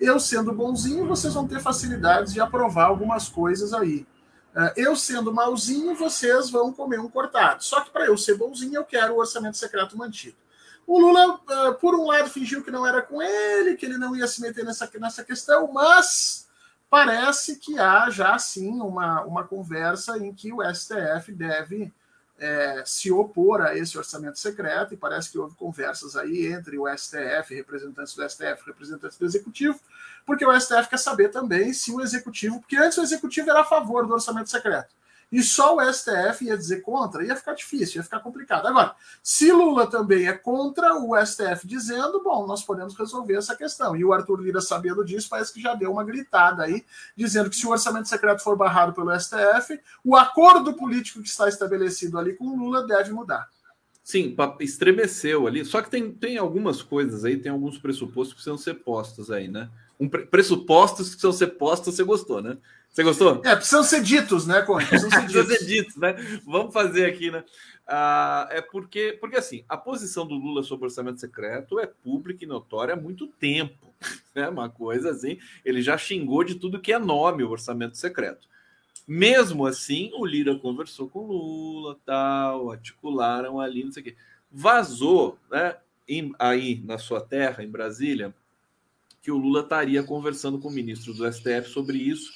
Eu sendo bonzinho, vocês vão ter facilidades de aprovar algumas coisas aí. É, eu sendo malzinho, vocês vão comer um cortado. Só que para eu ser bonzinho, eu quero o orçamento secreto mantido. O Lula, é, por um lado, fingiu que não era com ele, que ele não ia se meter nessa, nessa questão, mas parece que há já sim uma, uma conversa em que o STF deve é, se opor a esse orçamento secreto, e parece que houve conversas aí entre o STF, representantes do STF, representantes do Executivo, porque o STF quer saber também se o Executivo, porque antes o Executivo era a favor do orçamento secreto e só o STF ia dizer contra, ia ficar difícil, ia ficar complicado. Agora, se Lula também é contra, o STF dizendo, bom, nós podemos resolver essa questão. E o Arthur Lira, sabendo disso, parece que já deu uma gritada aí, dizendo que se o orçamento secreto for barrado pelo STF, o acordo político que está estabelecido ali com Lula deve mudar. Sim, estremeceu ali. Só que tem, tem algumas coisas aí, tem alguns pressupostos que precisam ser postos aí, né? Um, pressupostos que precisam ser postos, você gostou, né? Você gostou? É, precisam ser ditos, né, Conde? Precisam ser (laughs) ditos. ser ditos, né? Vamos fazer aqui, né? Ah, é porque, porque, assim, a posição do Lula sobre orçamento secreto é pública e notória há muito tempo. (laughs) É uma coisa assim, ele já xingou de tudo que é nome o orçamento secreto. Mesmo assim, o Lira conversou com o Lula, tal, articularam ali, não sei o quê. Vazou, né, em, aí na sua terra, em Brasília, que o Lula estaria conversando com o ministro do STF sobre isso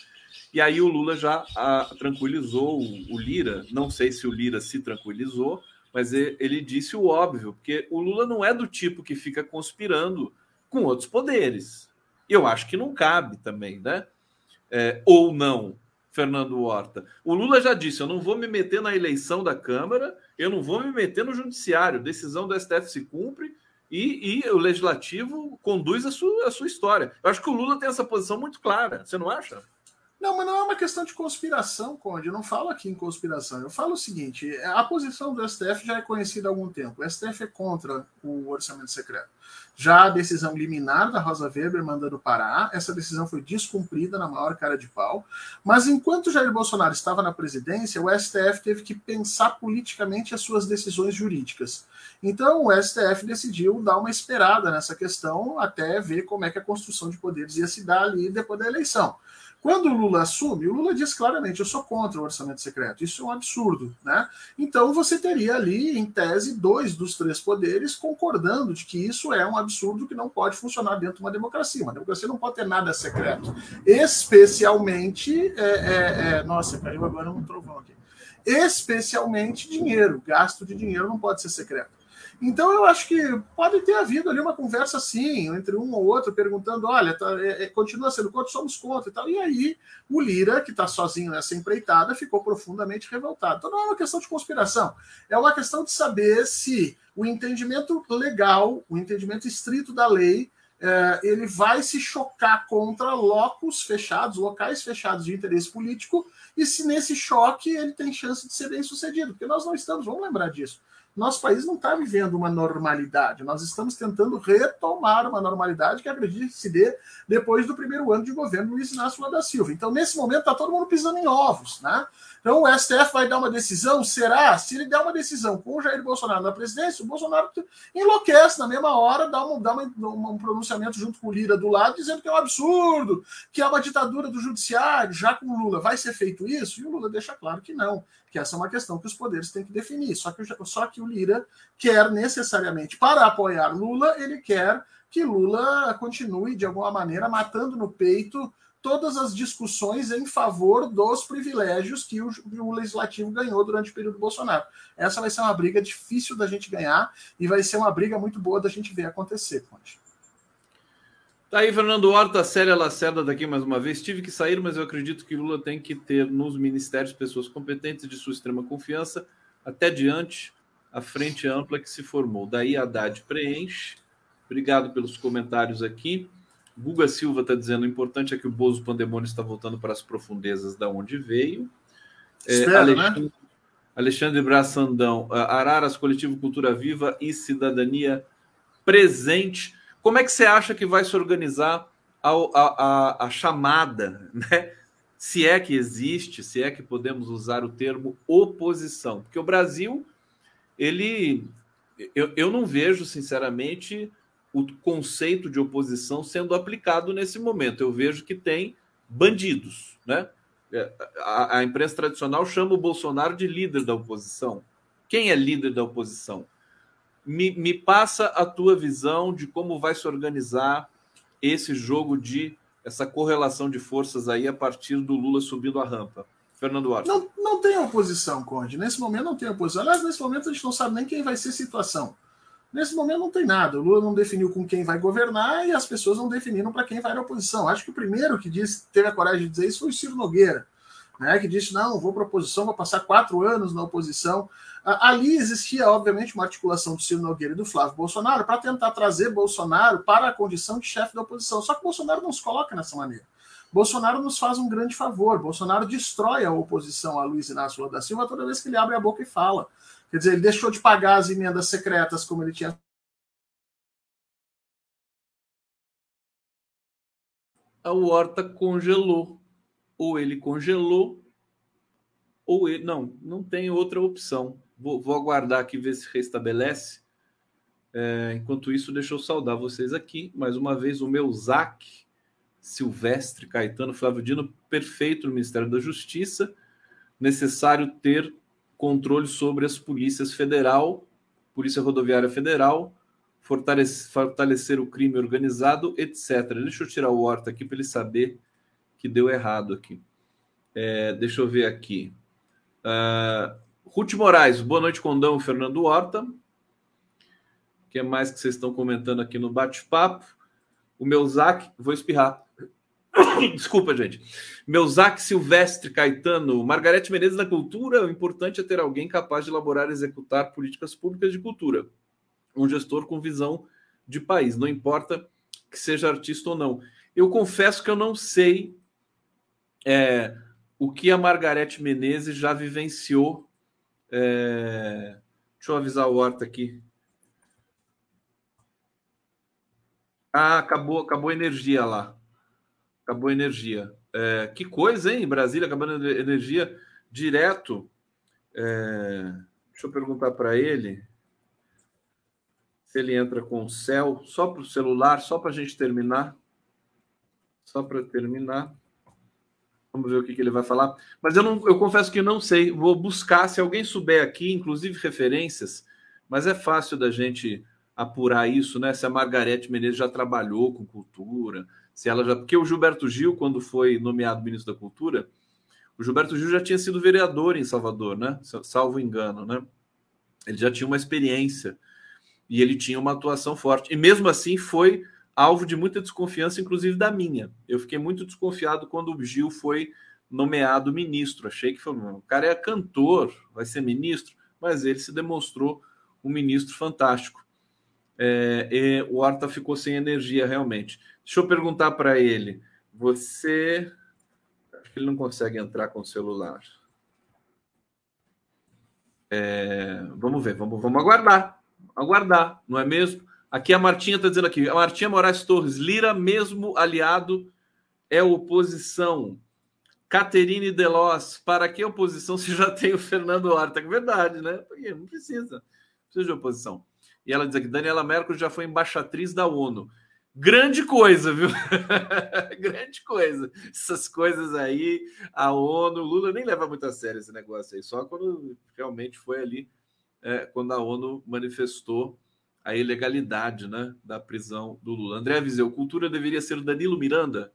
e aí o Lula já a, tranquilizou o, o, Lira. Não sei se o Lira se tranquilizou, mas ele, ele disse o óbvio, porque o Lula não é do tipo que fica conspirando com outros poderes. Eu acho que não cabe também, né? É, ou não, Fernando Horta. O Lula já disse: eu não vou me meter na eleição da Câmara, eu não vou me meter no Judiciário. Decisão do STF se cumpre e, e o Legislativo conduz a sua, a sua história. Eu acho que o Lula tem essa posição muito clara. Você não acha? Não, mas não é uma questão de conspiração, Conde. Eu não falo aqui em conspiração. Eu falo o seguinte: a posição do STF já é conhecida há algum tempo. O STF é contra o orçamento secreto. Já a decisão liminar da Rosa Weber mandando parar, essa decisão foi descumprida na maior cara de pau. Mas enquanto Jair Bolsonaro estava na presidência, o STF teve que pensar politicamente as suas decisões jurídicas. Então o STF decidiu dar uma esperada nessa questão até ver como é que a construção de poderes ia se dar ali depois da eleição. Quando o Lula assume, o Lula diz claramente: eu sou contra o orçamento secreto. Isso é um absurdo. Né? Então você teria ali, em tese, dois dos três poderes concordando de que isso é um absurdo que não pode funcionar dentro de uma democracia. Uma democracia não pode ter nada secreto. Especialmente. É, é, é... Nossa, caiu agora um trovão aqui. Especialmente dinheiro. Gasto de dinheiro não pode ser secreto. Então eu acho que pode ter havido ali uma conversa assim, entre um ou outro, perguntando: olha, tá, é, é, continua sendo contra, somos contra e tal. E aí o Lira, que está sozinho nessa empreitada, ficou profundamente revoltado. Então não é uma questão de conspiração, é uma questão de saber se o entendimento legal, o entendimento estrito da lei, é, ele vai se chocar contra locos fechados, locais fechados de interesse político, e se nesse choque ele tem chance de ser bem sucedido, porque nós não estamos, vamos lembrar disso nosso país não está vivendo uma normalidade. Nós estamos tentando retomar uma normalidade que acredito que se dê depois do primeiro ano de governo Luiz Inácio Lula da Silva. Então, nesse momento, está todo mundo pisando em ovos. Né? Então, o STF vai dar uma decisão? Será? Se ele der uma decisão com o Jair Bolsonaro na presidência, o Bolsonaro enlouquece na mesma hora, dá, um, dá uma, um pronunciamento junto com o Lira do lado, dizendo que é um absurdo, que é uma ditadura do judiciário, já com o Lula. Vai ser feito isso? E o Lula deixa claro que não que essa é uma questão que os poderes têm que definir. Só que, só que o Lira quer necessariamente, para apoiar Lula, ele quer que Lula continue, de alguma maneira, matando no peito todas as discussões em favor dos privilégios que o, o, legislativo ganhou durante o período Bolsonaro. Essa vai ser uma briga difícil da gente ganhar e vai ser uma briga muito boa da gente ver acontecer, Conte. Tá aí, Fernando Horta, Célia Lacerda daqui mais uma vez. Tive que sair, mas eu acredito que Lula tem que ter nos ministérios pessoas competentes de sua extrema confiança, até diante a frente ampla que se formou. Daí Haddad preenche. Obrigado pelos comentários aqui. Guga Silva está dizendo: o importante é que o Bozo Pandemônio está voltando para as profundezas da onde veio. É, Espero, Alexandre, né? Alexandre Braçandão, Araras, Coletivo Cultura Viva e Cidadania Presente. Como é que você acha que vai se organizar a, a, a, chamada, (laughs) né? Se é que existe, se é que podemos usar o termo oposição, porque o Brasil, ele, eu, eu não vejo, sinceramente, o conceito de oposição sendo aplicado nesse momento. Eu vejo que tem bandidos, né? É, a, a imprensa tradicional chama o Bolsonaro de líder da oposição. Quem é líder da oposição? Me, me passa a tua visão de como vai se organizar esse jogo de essa correlação de forças aí a partir do Lula subindo a rampa. Fernando Horta. Não, não tem oposição, Conde. Nesse momento não tem oposição. Aliás, nesse momento a gente não sabe nem quem vai ser a situação. Nesse momento não tem nada. O Lula não definiu com quem vai governar e as pessoas não definiram para quem vai na oposição. Acho que o primeiro que disse, teve a coragem de dizer isso foi o Ciro Nogueira, né, que disse: não, vou para a oposição, vou passar quatro anos na oposição. Ali existia, obviamente, uma articulação do Ciro Nogueira e do Flávio Bolsonaro para tentar trazer Bolsonaro para a condição de chefe da oposição. Só que Bolsonaro não se coloca nessa maneira. Bolsonaro nos faz um grande favor. Bolsonaro destrói a oposição a Luiz Inácio Lula da Silva toda vez que ele abre a boca e fala. Quer dizer, ele deixou de pagar as emendas secretas como ele tinha. A Horta congelou. Ou ele congelou, ou ele. Não, não tem outra opção. Vou, vou aguardar aqui ver se restabelece. É, enquanto isso, deixa eu saudar vocês aqui. Mais uma vez, o meu Zac, Silvestre, Caetano, Flávio Dino, perfeito no Ministério da Justiça. Necessário ter controle sobre as polícias federal, Polícia Rodoviária Federal, fortalecer, fortalecer o crime organizado, etc. Deixa eu tirar o Horta aqui para ele saber que deu errado aqui. É, deixa eu ver aqui. Uh, Ruth Moraes, boa noite, Condão, Fernando Horta. O que mais que vocês estão comentando aqui no bate-papo? O meu Zac, vou espirrar. (coughs) Desculpa, gente. Meu Zac Silvestre Caetano, Margarete Menezes na cultura. O importante é ter alguém capaz de elaborar e executar políticas públicas de cultura. Um gestor com visão de país, não importa que seja artista ou não. Eu confesso que eu não sei é, o que a Margarete Menezes já vivenciou. É... Deixa eu avisar o Horta aqui. Ah, acabou, acabou a energia lá. Acabou a energia. É, que coisa, hein? Brasília acabando a energia direto. É, deixa eu perguntar para ele se ele entra com o céu, só para o celular, só para a gente terminar. Só para terminar. Vamos ver o que, que ele vai falar. Mas eu, não, eu confesso que não sei. Vou buscar, se alguém souber aqui, inclusive referências, mas é fácil da gente apurar isso, né? Se a Margarete Menezes já trabalhou com cultura, se ela já. Porque o Gilberto Gil, quando foi nomeado ministro da Cultura, o Gilberto Gil já tinha sido vereador em Salvador, né? Salvo engano, né? Ele já tinha uma experiência e ele tinha uma atuação forte. E mesmo assim foi alvo de muita desconfiança, inclusive da minha. Eu fiquei muito desconfiado quando o Gil foi nomeado ministro. Achei que foi, o cara é cantor, vai ser ministro, mas ele se demonstrou um ministro fantástico. É, o Horta ficou sem energia realmente. Deixa eu perguntar para ele: você. Acho que ele não consegue entrar com o celular. É, vamos ver, vamos, vamos aguardar. Aguardar, não é mesmo? Aqui a Martinha está dizendo aqui, a Martinha Moraes Torres, Lira, mesmo aliado, é oposição. Caterine Delos, para que oposição se já tem o Fernando Horta? É verdade, né? Porque não precisa. Não precisa de oposição. E ela diz aqui, Daniela Merkel já foi embaixatriz da ONU. Grande coisa, viu? (laughs) Grande coisa. Essas coisas aí, a ONU, Lula nem leva muito a sério esse negócio aí, só quando realmente foi ali, é, quando a ONU manifestou a ilegalidade né, da prisão do Lula. André Viseu, cultura deveria ser o Danilo Miranda?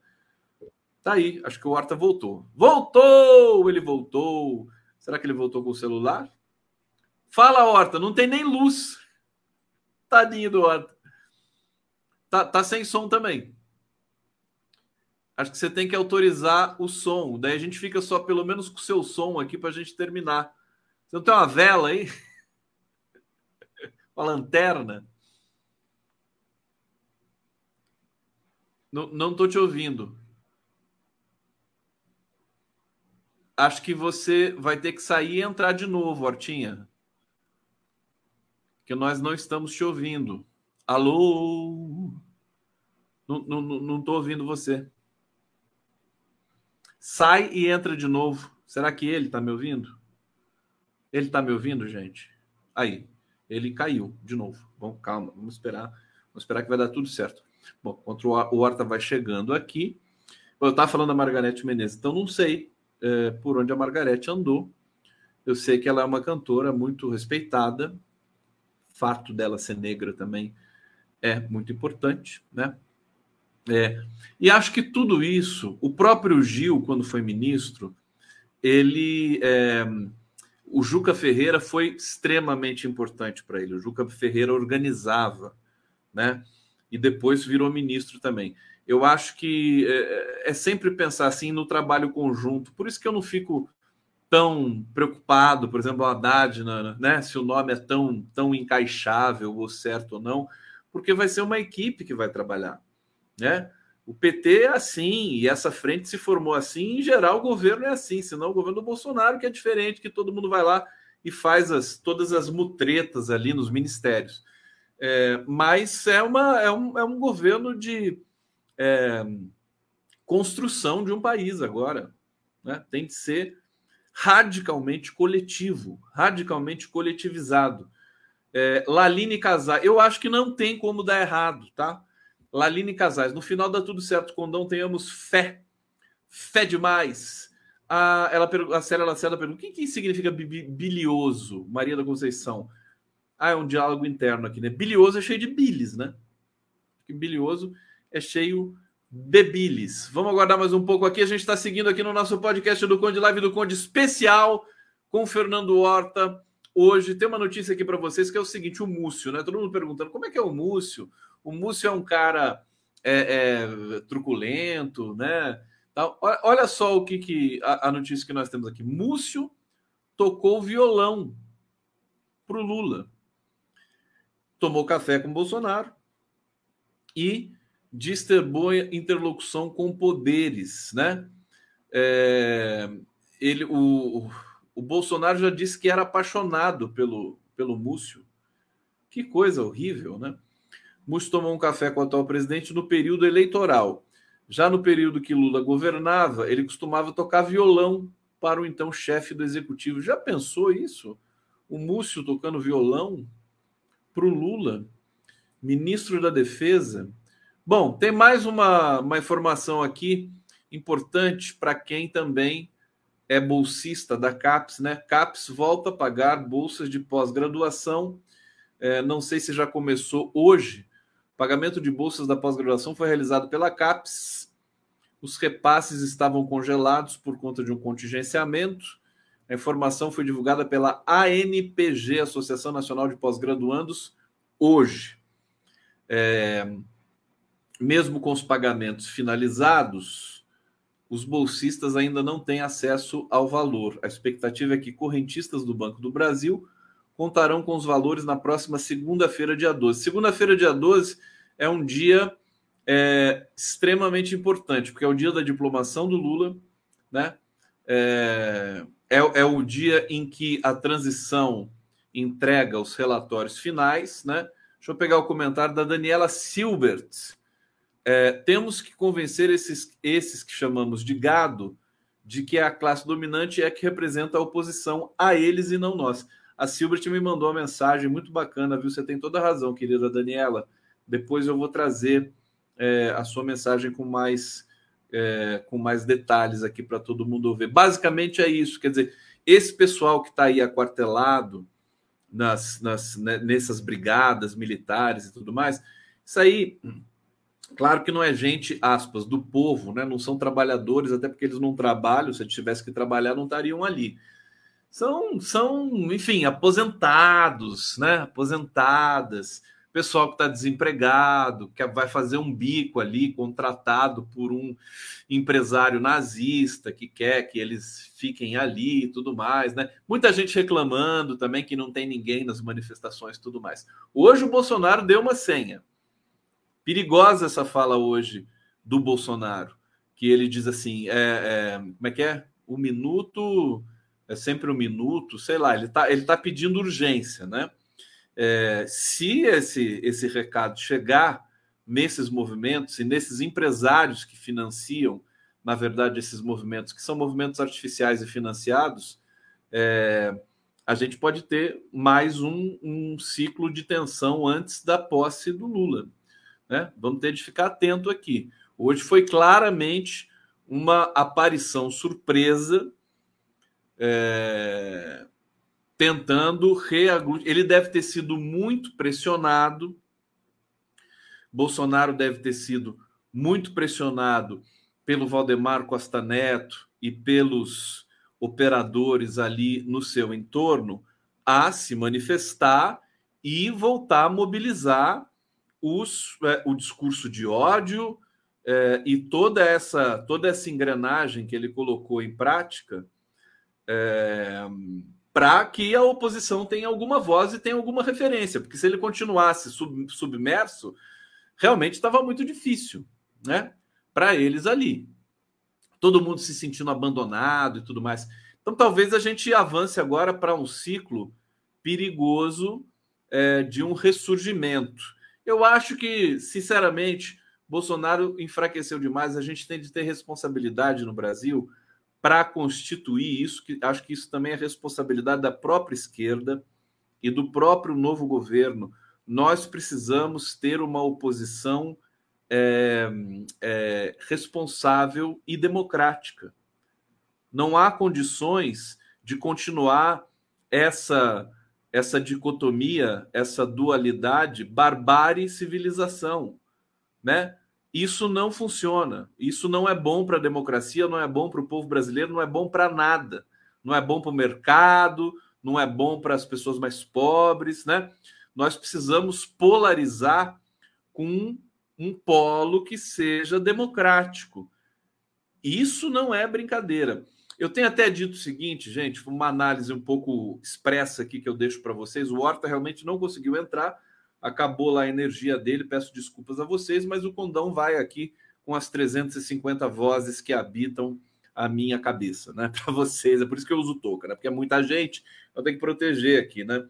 Tá aí, acho que o Horta voltou. Voltou! Ele voltou. Será que ele voltou com o celular? Fala, Horta, não tem nem luz. Tadinho do Horta. Tá, tá sem som também. Acho que você tem que autorizar o som. Daí a gente fica só pelo menos com o seu som aqui para a gente terminar. Você não tem uma vela aí? Uma lanterna? Não, não tô te ouvindo. Acho que você vai ter que sair e entrar de novo, Hortinha. Que nós não estamos te ouvindo. Alô? Não, não, não tô ouvindo você. Sai e entra de novo. Será que ele está me ouvindo? Ele está me ouvindo, gente? Aí ele caiu de novo. Bom, calma, vamos esperar. Vamos esperar que vai dar tudo certo. Bom, enquanto o Horta vai chegando aqui. Eu estava falando da Margarete Menezes, então não sei é, por onde a Margarete andou. Eu sei que ela é uma cantora muito respeitada. Fato dela ser negra também é muito importante, né? É, e acho que tudo isso, o próprio Gil, quando foi ministro, ele é, o Juca Ferreira foi extremamente importante para ele. O Juca Ferreira organizava, né? E depois virou ministro também. Eu acho que é, é, sempre pensar assim no trabalho conjunto. Por isso que eu não fico tão preocupado, por exemplo, o Haddad, né? Se o nome é tão, tão encaixável ou certo ou não, porque vai ser uma equipe que vai trabalhar, né? O PT é assim, e essa frente se formou assim, em geral o governo é assim, senão o governo do Bolsonaro que é diferente, que todo mundo vai lá e faz as, todas as mutretas ali nos ministérios. É, mas é, uma, é, um, é um governo de é, construção de um país agora. Né? Tem de ser radicalmente coletivo, radicalmente coletivizado. É, Laline Casar, eu acho que não tem como dar errado, tá? Laline Casais, no final dá tudo certo, Condão, tenhamos fé. Fé demais. A, ela, a Célia Lacerda pergunta: o que, que significa bilioso, Maria da Conceição? Ah, é um diálogo interno aqui, né? Bilioso é cheio de bilis, né? Bilioso é cheio de bilis. Vamos aguardar mais um pouco aqui. A gente está seguindo aqui no nosso podcast do Conde Live do Conde especial com Fernando Horta. Hoje tem uma notícia aqui para vocês que é o seguinte: o Múcio, né? Todo mundo perguntando como é que é o Múcio. O Múcio é um cara é, é, truculento, né? Olha só o que, que a, a, notícia que nós temos aqui. Múcio tocou violão para o Lula. Tomou café com Bolsonaro e distribuiu interlocução com poderes, né? É, ele, o, o Bolsonaro já disse que era apaixonado pelo, pelo Múcio. Que coisa horrível, né? Múcio tomou um café com o atual presidente no período eleitoral. Já no período que Lula governava, ele costumava tocar violão para o então chefe do executivo. Já pensou isso? O Múcio tocando violão para o Lula, ministro da Defesa. Bom, tem mais uma, uma informação aqui importante para quem também é bolsista da CAPES, né? CAPES volta a pagar bolsas de pós-graduação. É, não sei se já começou hoje. Pagamento de bolsas da pós-graduação foi realizado pela CAPES. Os repasses estavam congelados por conta de um contingenciamento. A informação foi divulgada pela ANPG, Associação Nacional de Pós-Graduandos, hoje. É, mesmo com os pagamentos finalizados, os bolsistas ainda não têm acesso ao valor. A expectativa é que correntistas do Banco do Brasil contarão com os valores na próxima segunda-feira, dia 12. Segunda-feira, dia 12, é um dia é, extremamente importante, porque é o dia da diplomação do Lula, né? É, é, é o dia em que a transição entrega os relatórios finais, né? Deixa eu pegar o comentário da Daniela Silbert. É, temos que convencer esses, esses que chamamos de gado de que a classe dominante é que representa a oposição a eles e não nós. A Silbert me mandou uma mensagem muito bacana, viu? Você tem toda a razão, querida Daniela. Depois eu vou trazer é, a sua mensagem com mais, é, com mais detalhes aqui para todo mundo ver. Basicamente é isso. Quer dizer, esse pessoal que está aí aquartelado nas, nas, né, nessas brigadas militares e tudo mais, isso aí Claro que não é gente, aspas, do povo, né? Não são trabalhadores, até porque eles não trabalham. Se eles tivessem que trabalhar, não estariam ali. São, são, enfim, aposentados, né? Aposentadas, pessoal que está desempregado, que vai fazer um bico ali, contratado por um empresário nazista que quer que eles fiquem ali e tudo mais, né? Muita gente reclamando também que não tem ninguém nas manifestações e tudo mais. Hoje o Bolsonaro deu uma senha. Perigosa essa fala hoje do Bolsonaro, que ele diz assim: é, é, como é que é? O minuto é sempre um minuto, sei lá, ele está ele tá pedindo urgência, né? É, se esse, esse recado chegar nesses movimentos e nesses empresários que financiam, na verdade, esses movimentos, que são movimentos artificiais e financiados, é, a gente pode ter mais um, um ciclo de tensão antes da posse do Lula. Né? Vamos ter de ficar atento aqui. Hoje foi claramente uma aparição surpresa, é, tentando reaglutinar. Ele deve ter sido muito pressionado. Bolsonaro deve ter sido muito pressionado pelo Valdemar Costa Neto e pelos operadores ali no seu entorno a se manifestar e voltar a mobilizar os, é, o discurso de ódio é, e toda essa, toda essa engrenagem que ele colocou em prática é, para que a oposição tenha alguma voz e tenha alguma referência, porque se ele continuasse sub, submerso, realmente estava muito difícil né, para eles ali. Todo mundo se sentindo abandonado e tudo mais. Então, talvez a gente avance agora para um ciclo perigoso é, de um ressurgimento eu acho que, sinceramente, Bolsonaro enfraqueceu demais. A gente tem de ter responsabilidade no Brasil para constituir isso, que acho que isso também é responsabilidade da própria esquerda e do próprio novo governo. Nós precisamos ter uma oposição é, é, responsável e democrática. Não há condições de continuar essa essa dicotomia, essa dualidade, barbárie e civilização, né? Isso não funciona. Isso não é bom para a democracia, não é bom para o povo brasileiro, não é bom para nada. Não é bom para o mercado, não é bom para as pessoas mais pobres, né? Nós precisamos polarizar com um polo que seja democrático. Isso não é brincadeira. Eu tenho até dito o seguinte, gente, uma análise um pouco expressa aqui que eu deixo para vocês. O Horta realmente não conseguiu entrar, acabou lá a energia dele. Peço desculpas a vocês, mas o Condão vai aqui com as 350 vozes que habitam a minha cabeça, né? (laughs) Para vocês. É por isso que eu uso touca, né? Porque é muita gente, eu tenho que proteger aqui, né?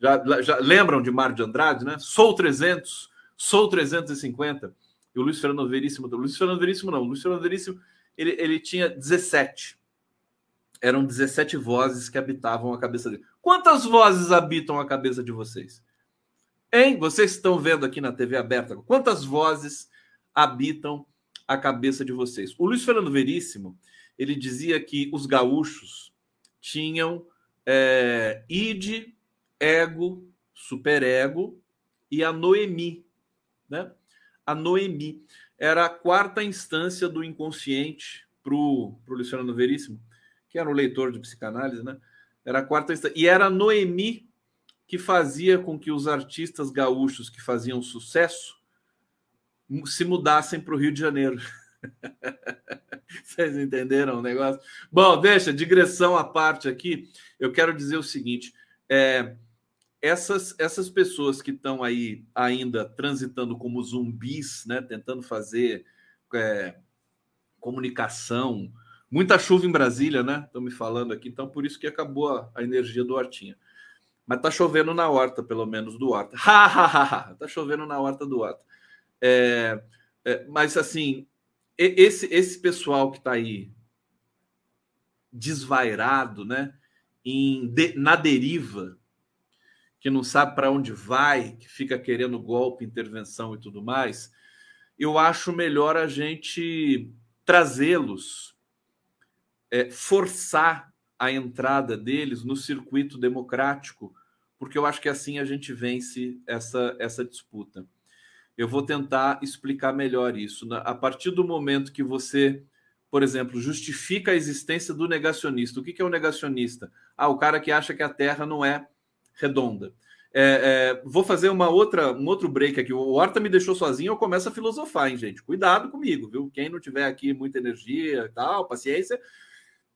Já, já lembram de Mário de Andrade, né? Sou 300, sou 350. E o Luiz Fernando Veríssimo, o Luiz Fernando Veríssimo não, o Luiz Fernando Veríssimo, ele, ele tinha 17 eram 17 vozes que habitavam a cabeça dele. Quantas vozes habitam a cabeça de vocês? Hein? Vocês estão vendo aqui na TV aberta? Quantas vozes habitam a cabeça de vocês. O Luiz Fernando Veríssimo, ele dizia que os gaúchos tinham é, id, ego, superego e a noemi, né? A noemi era a quarta instância do inconsciente para o Fernando Veríssimo, que era um leitor de psicanálise, né? Era a quarta instância. E era a Noemi que fazia com que os artistas gaúchos que faziam sucesso se mudassem para o Rio de Janeiro. (laughs) Vocês entenderam o negócio? Bom, deixa, digressão à parte aqui. Eu quero dizer o seguinte: é, essas, essas pessoas que estão aí ainda transitando como zumbis, né, tentando fazer é, comunicação, muita chuva em Brasília, né? Estão me falando aqui, então por isso que acabou a, a energia do Hortinha. Mas tá chovendo na horta, pelo menos do Horta. (laughs) Ha, ha, ha. Tá chovendo na horta do Horta. É, é, mas assim, esse, esse pessoal que está aí desvairado, né? Em, de, na deriva, que não sabe para onde vai, que fica querendo golpe, intervenção e tudo mais, eu acho melhor a gente trazê-los, é, forçar a entrada deles no circuito democrático, porque eu acho que assim a gente vence essa, essa disputa. Eu vou tentar explicar melhor isso. A partir do momento que você, por exemplo, justifica a existência do negacionista, o que é o negacionista? Ah, o cara que acha que a Terra não é redonda. É, é, vou fazer uma outra, um outro break aqui. O Horta me deixou sozinho, eu começo a filosofar, hein, gente? Cuidado comigo, viu? Quem não tiver aqui muita energia e tal, paciência,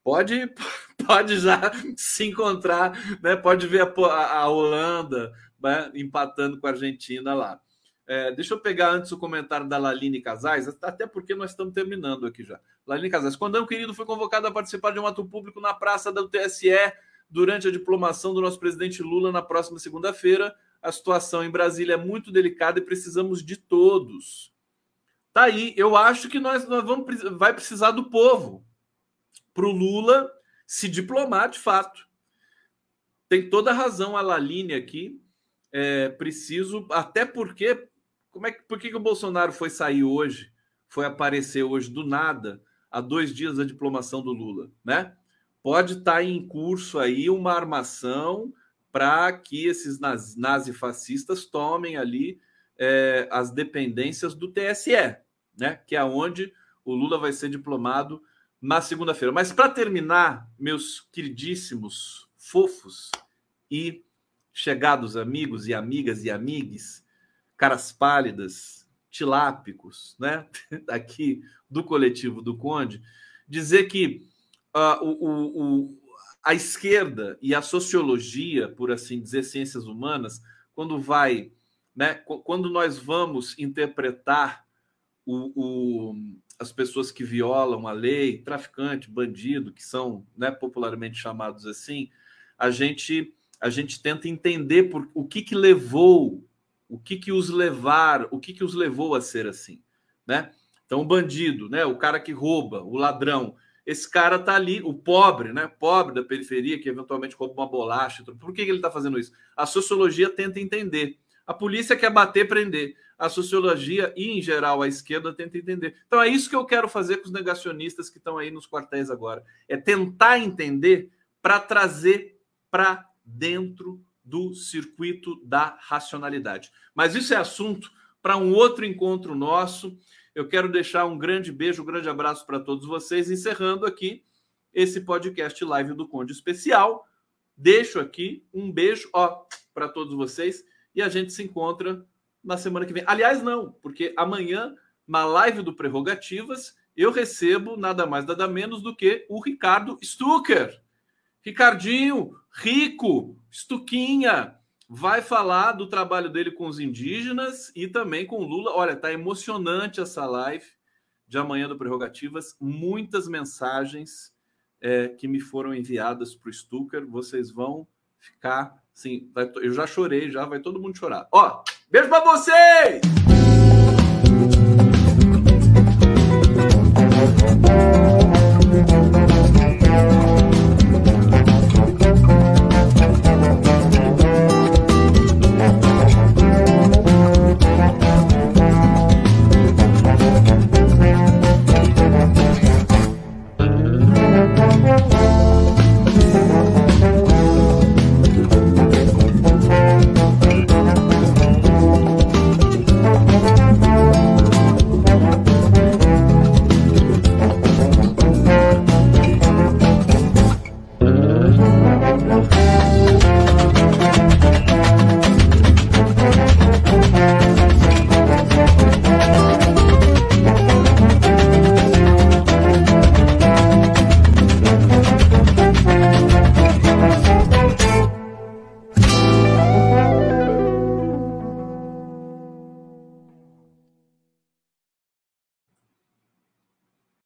pode, (laughs) pode já se encontrar, né? Pode ver a, a Holanda né? empatando com a Argentina lá. É, deixa eu pegar antes o comentário da Laline Casais, até porque nós estamos terminando aqui já. Laline Casais, quando um querido foi convocado a participar de um ato público na praça do TSE durante a diplomação do nosso presidente Lula na próxima segunda-feira. A situação em Brasília é muito delicada e precisamos de todos. Tá aí, eu acho que nós, nós vamos vai precisar do povo para o Lula se diplomar de fato. Tem toda a razão a Laline aqui. É, preciso, até porque como é que por que, que o Bolsonaro foi sair hoje, foi aparecer hoje do nada, há dois dias da diplomação do Lula, né? pode estar tá em curso aí uma armação para que esses nazifascistas tomem ali é, as dependências do TSE, né? Que é onde o Lula vai ser diplomado na segunda-feira. Mas para terminar, meus queridíssimos fofos e chegados amigos e amigas e amigues, caras pálidas, tilápicos, né? (laughs) Aqui do coletivo do Conde, dizer que uh, o, o, a esquerda e a sociologia, por assim dizer, ciências humanas, quando vai, né, quando nós vamos interpretar o, o, as pessoas que violam a lei, traficante, bandido, que são né, popularmente chamados assim, a gente a gente tenta entender por, o que, que levou, o que, que os levar, o que, que os levou a ser assim, né? Então, o bandido, né, o cara que rouba, o ladrão, esse cara tá ali, o pobre, né? Pobre da periferia, que eventualmente rouba uma bolacha. Por que, que ele está fazendo isso? A sociologia tenta entender. A polícia quer bater, prender. A sociologia e, em geral, a esquerda tenta entender. Então é isso que eu quero fazer com os negacionistas que estão aí nos quartéis agora. É tentar entender para trazer para dentro do circuito da racionalidade. Mas isso é assunto para um outro encontro nosso. Eu quero deixar um grande beijo, um grande abraço para todos vocês, encerrando aqui esse podcast live do Conde Especial. Deixo aqui um beijo ó para todos vocês e a gente se encontra na semana que vem. Aliás, não, porque amanhã na live do Prerrogativas eu recebo nada mais nada menos do que o Ricardo Stucker. Ricardinho, rico, Stuquinha, vai falar do trabalho dele com os indígenas e também com Lula. Olha, tá emocionante essa live de amanhã do Prerrogativas. Muitas mensagens é, que me foram enviadas para o Stucker. Vocês vão ficar. Sim, vai, eu já chorei, já vai todo mundo chorar. Ó, beijo para vocês!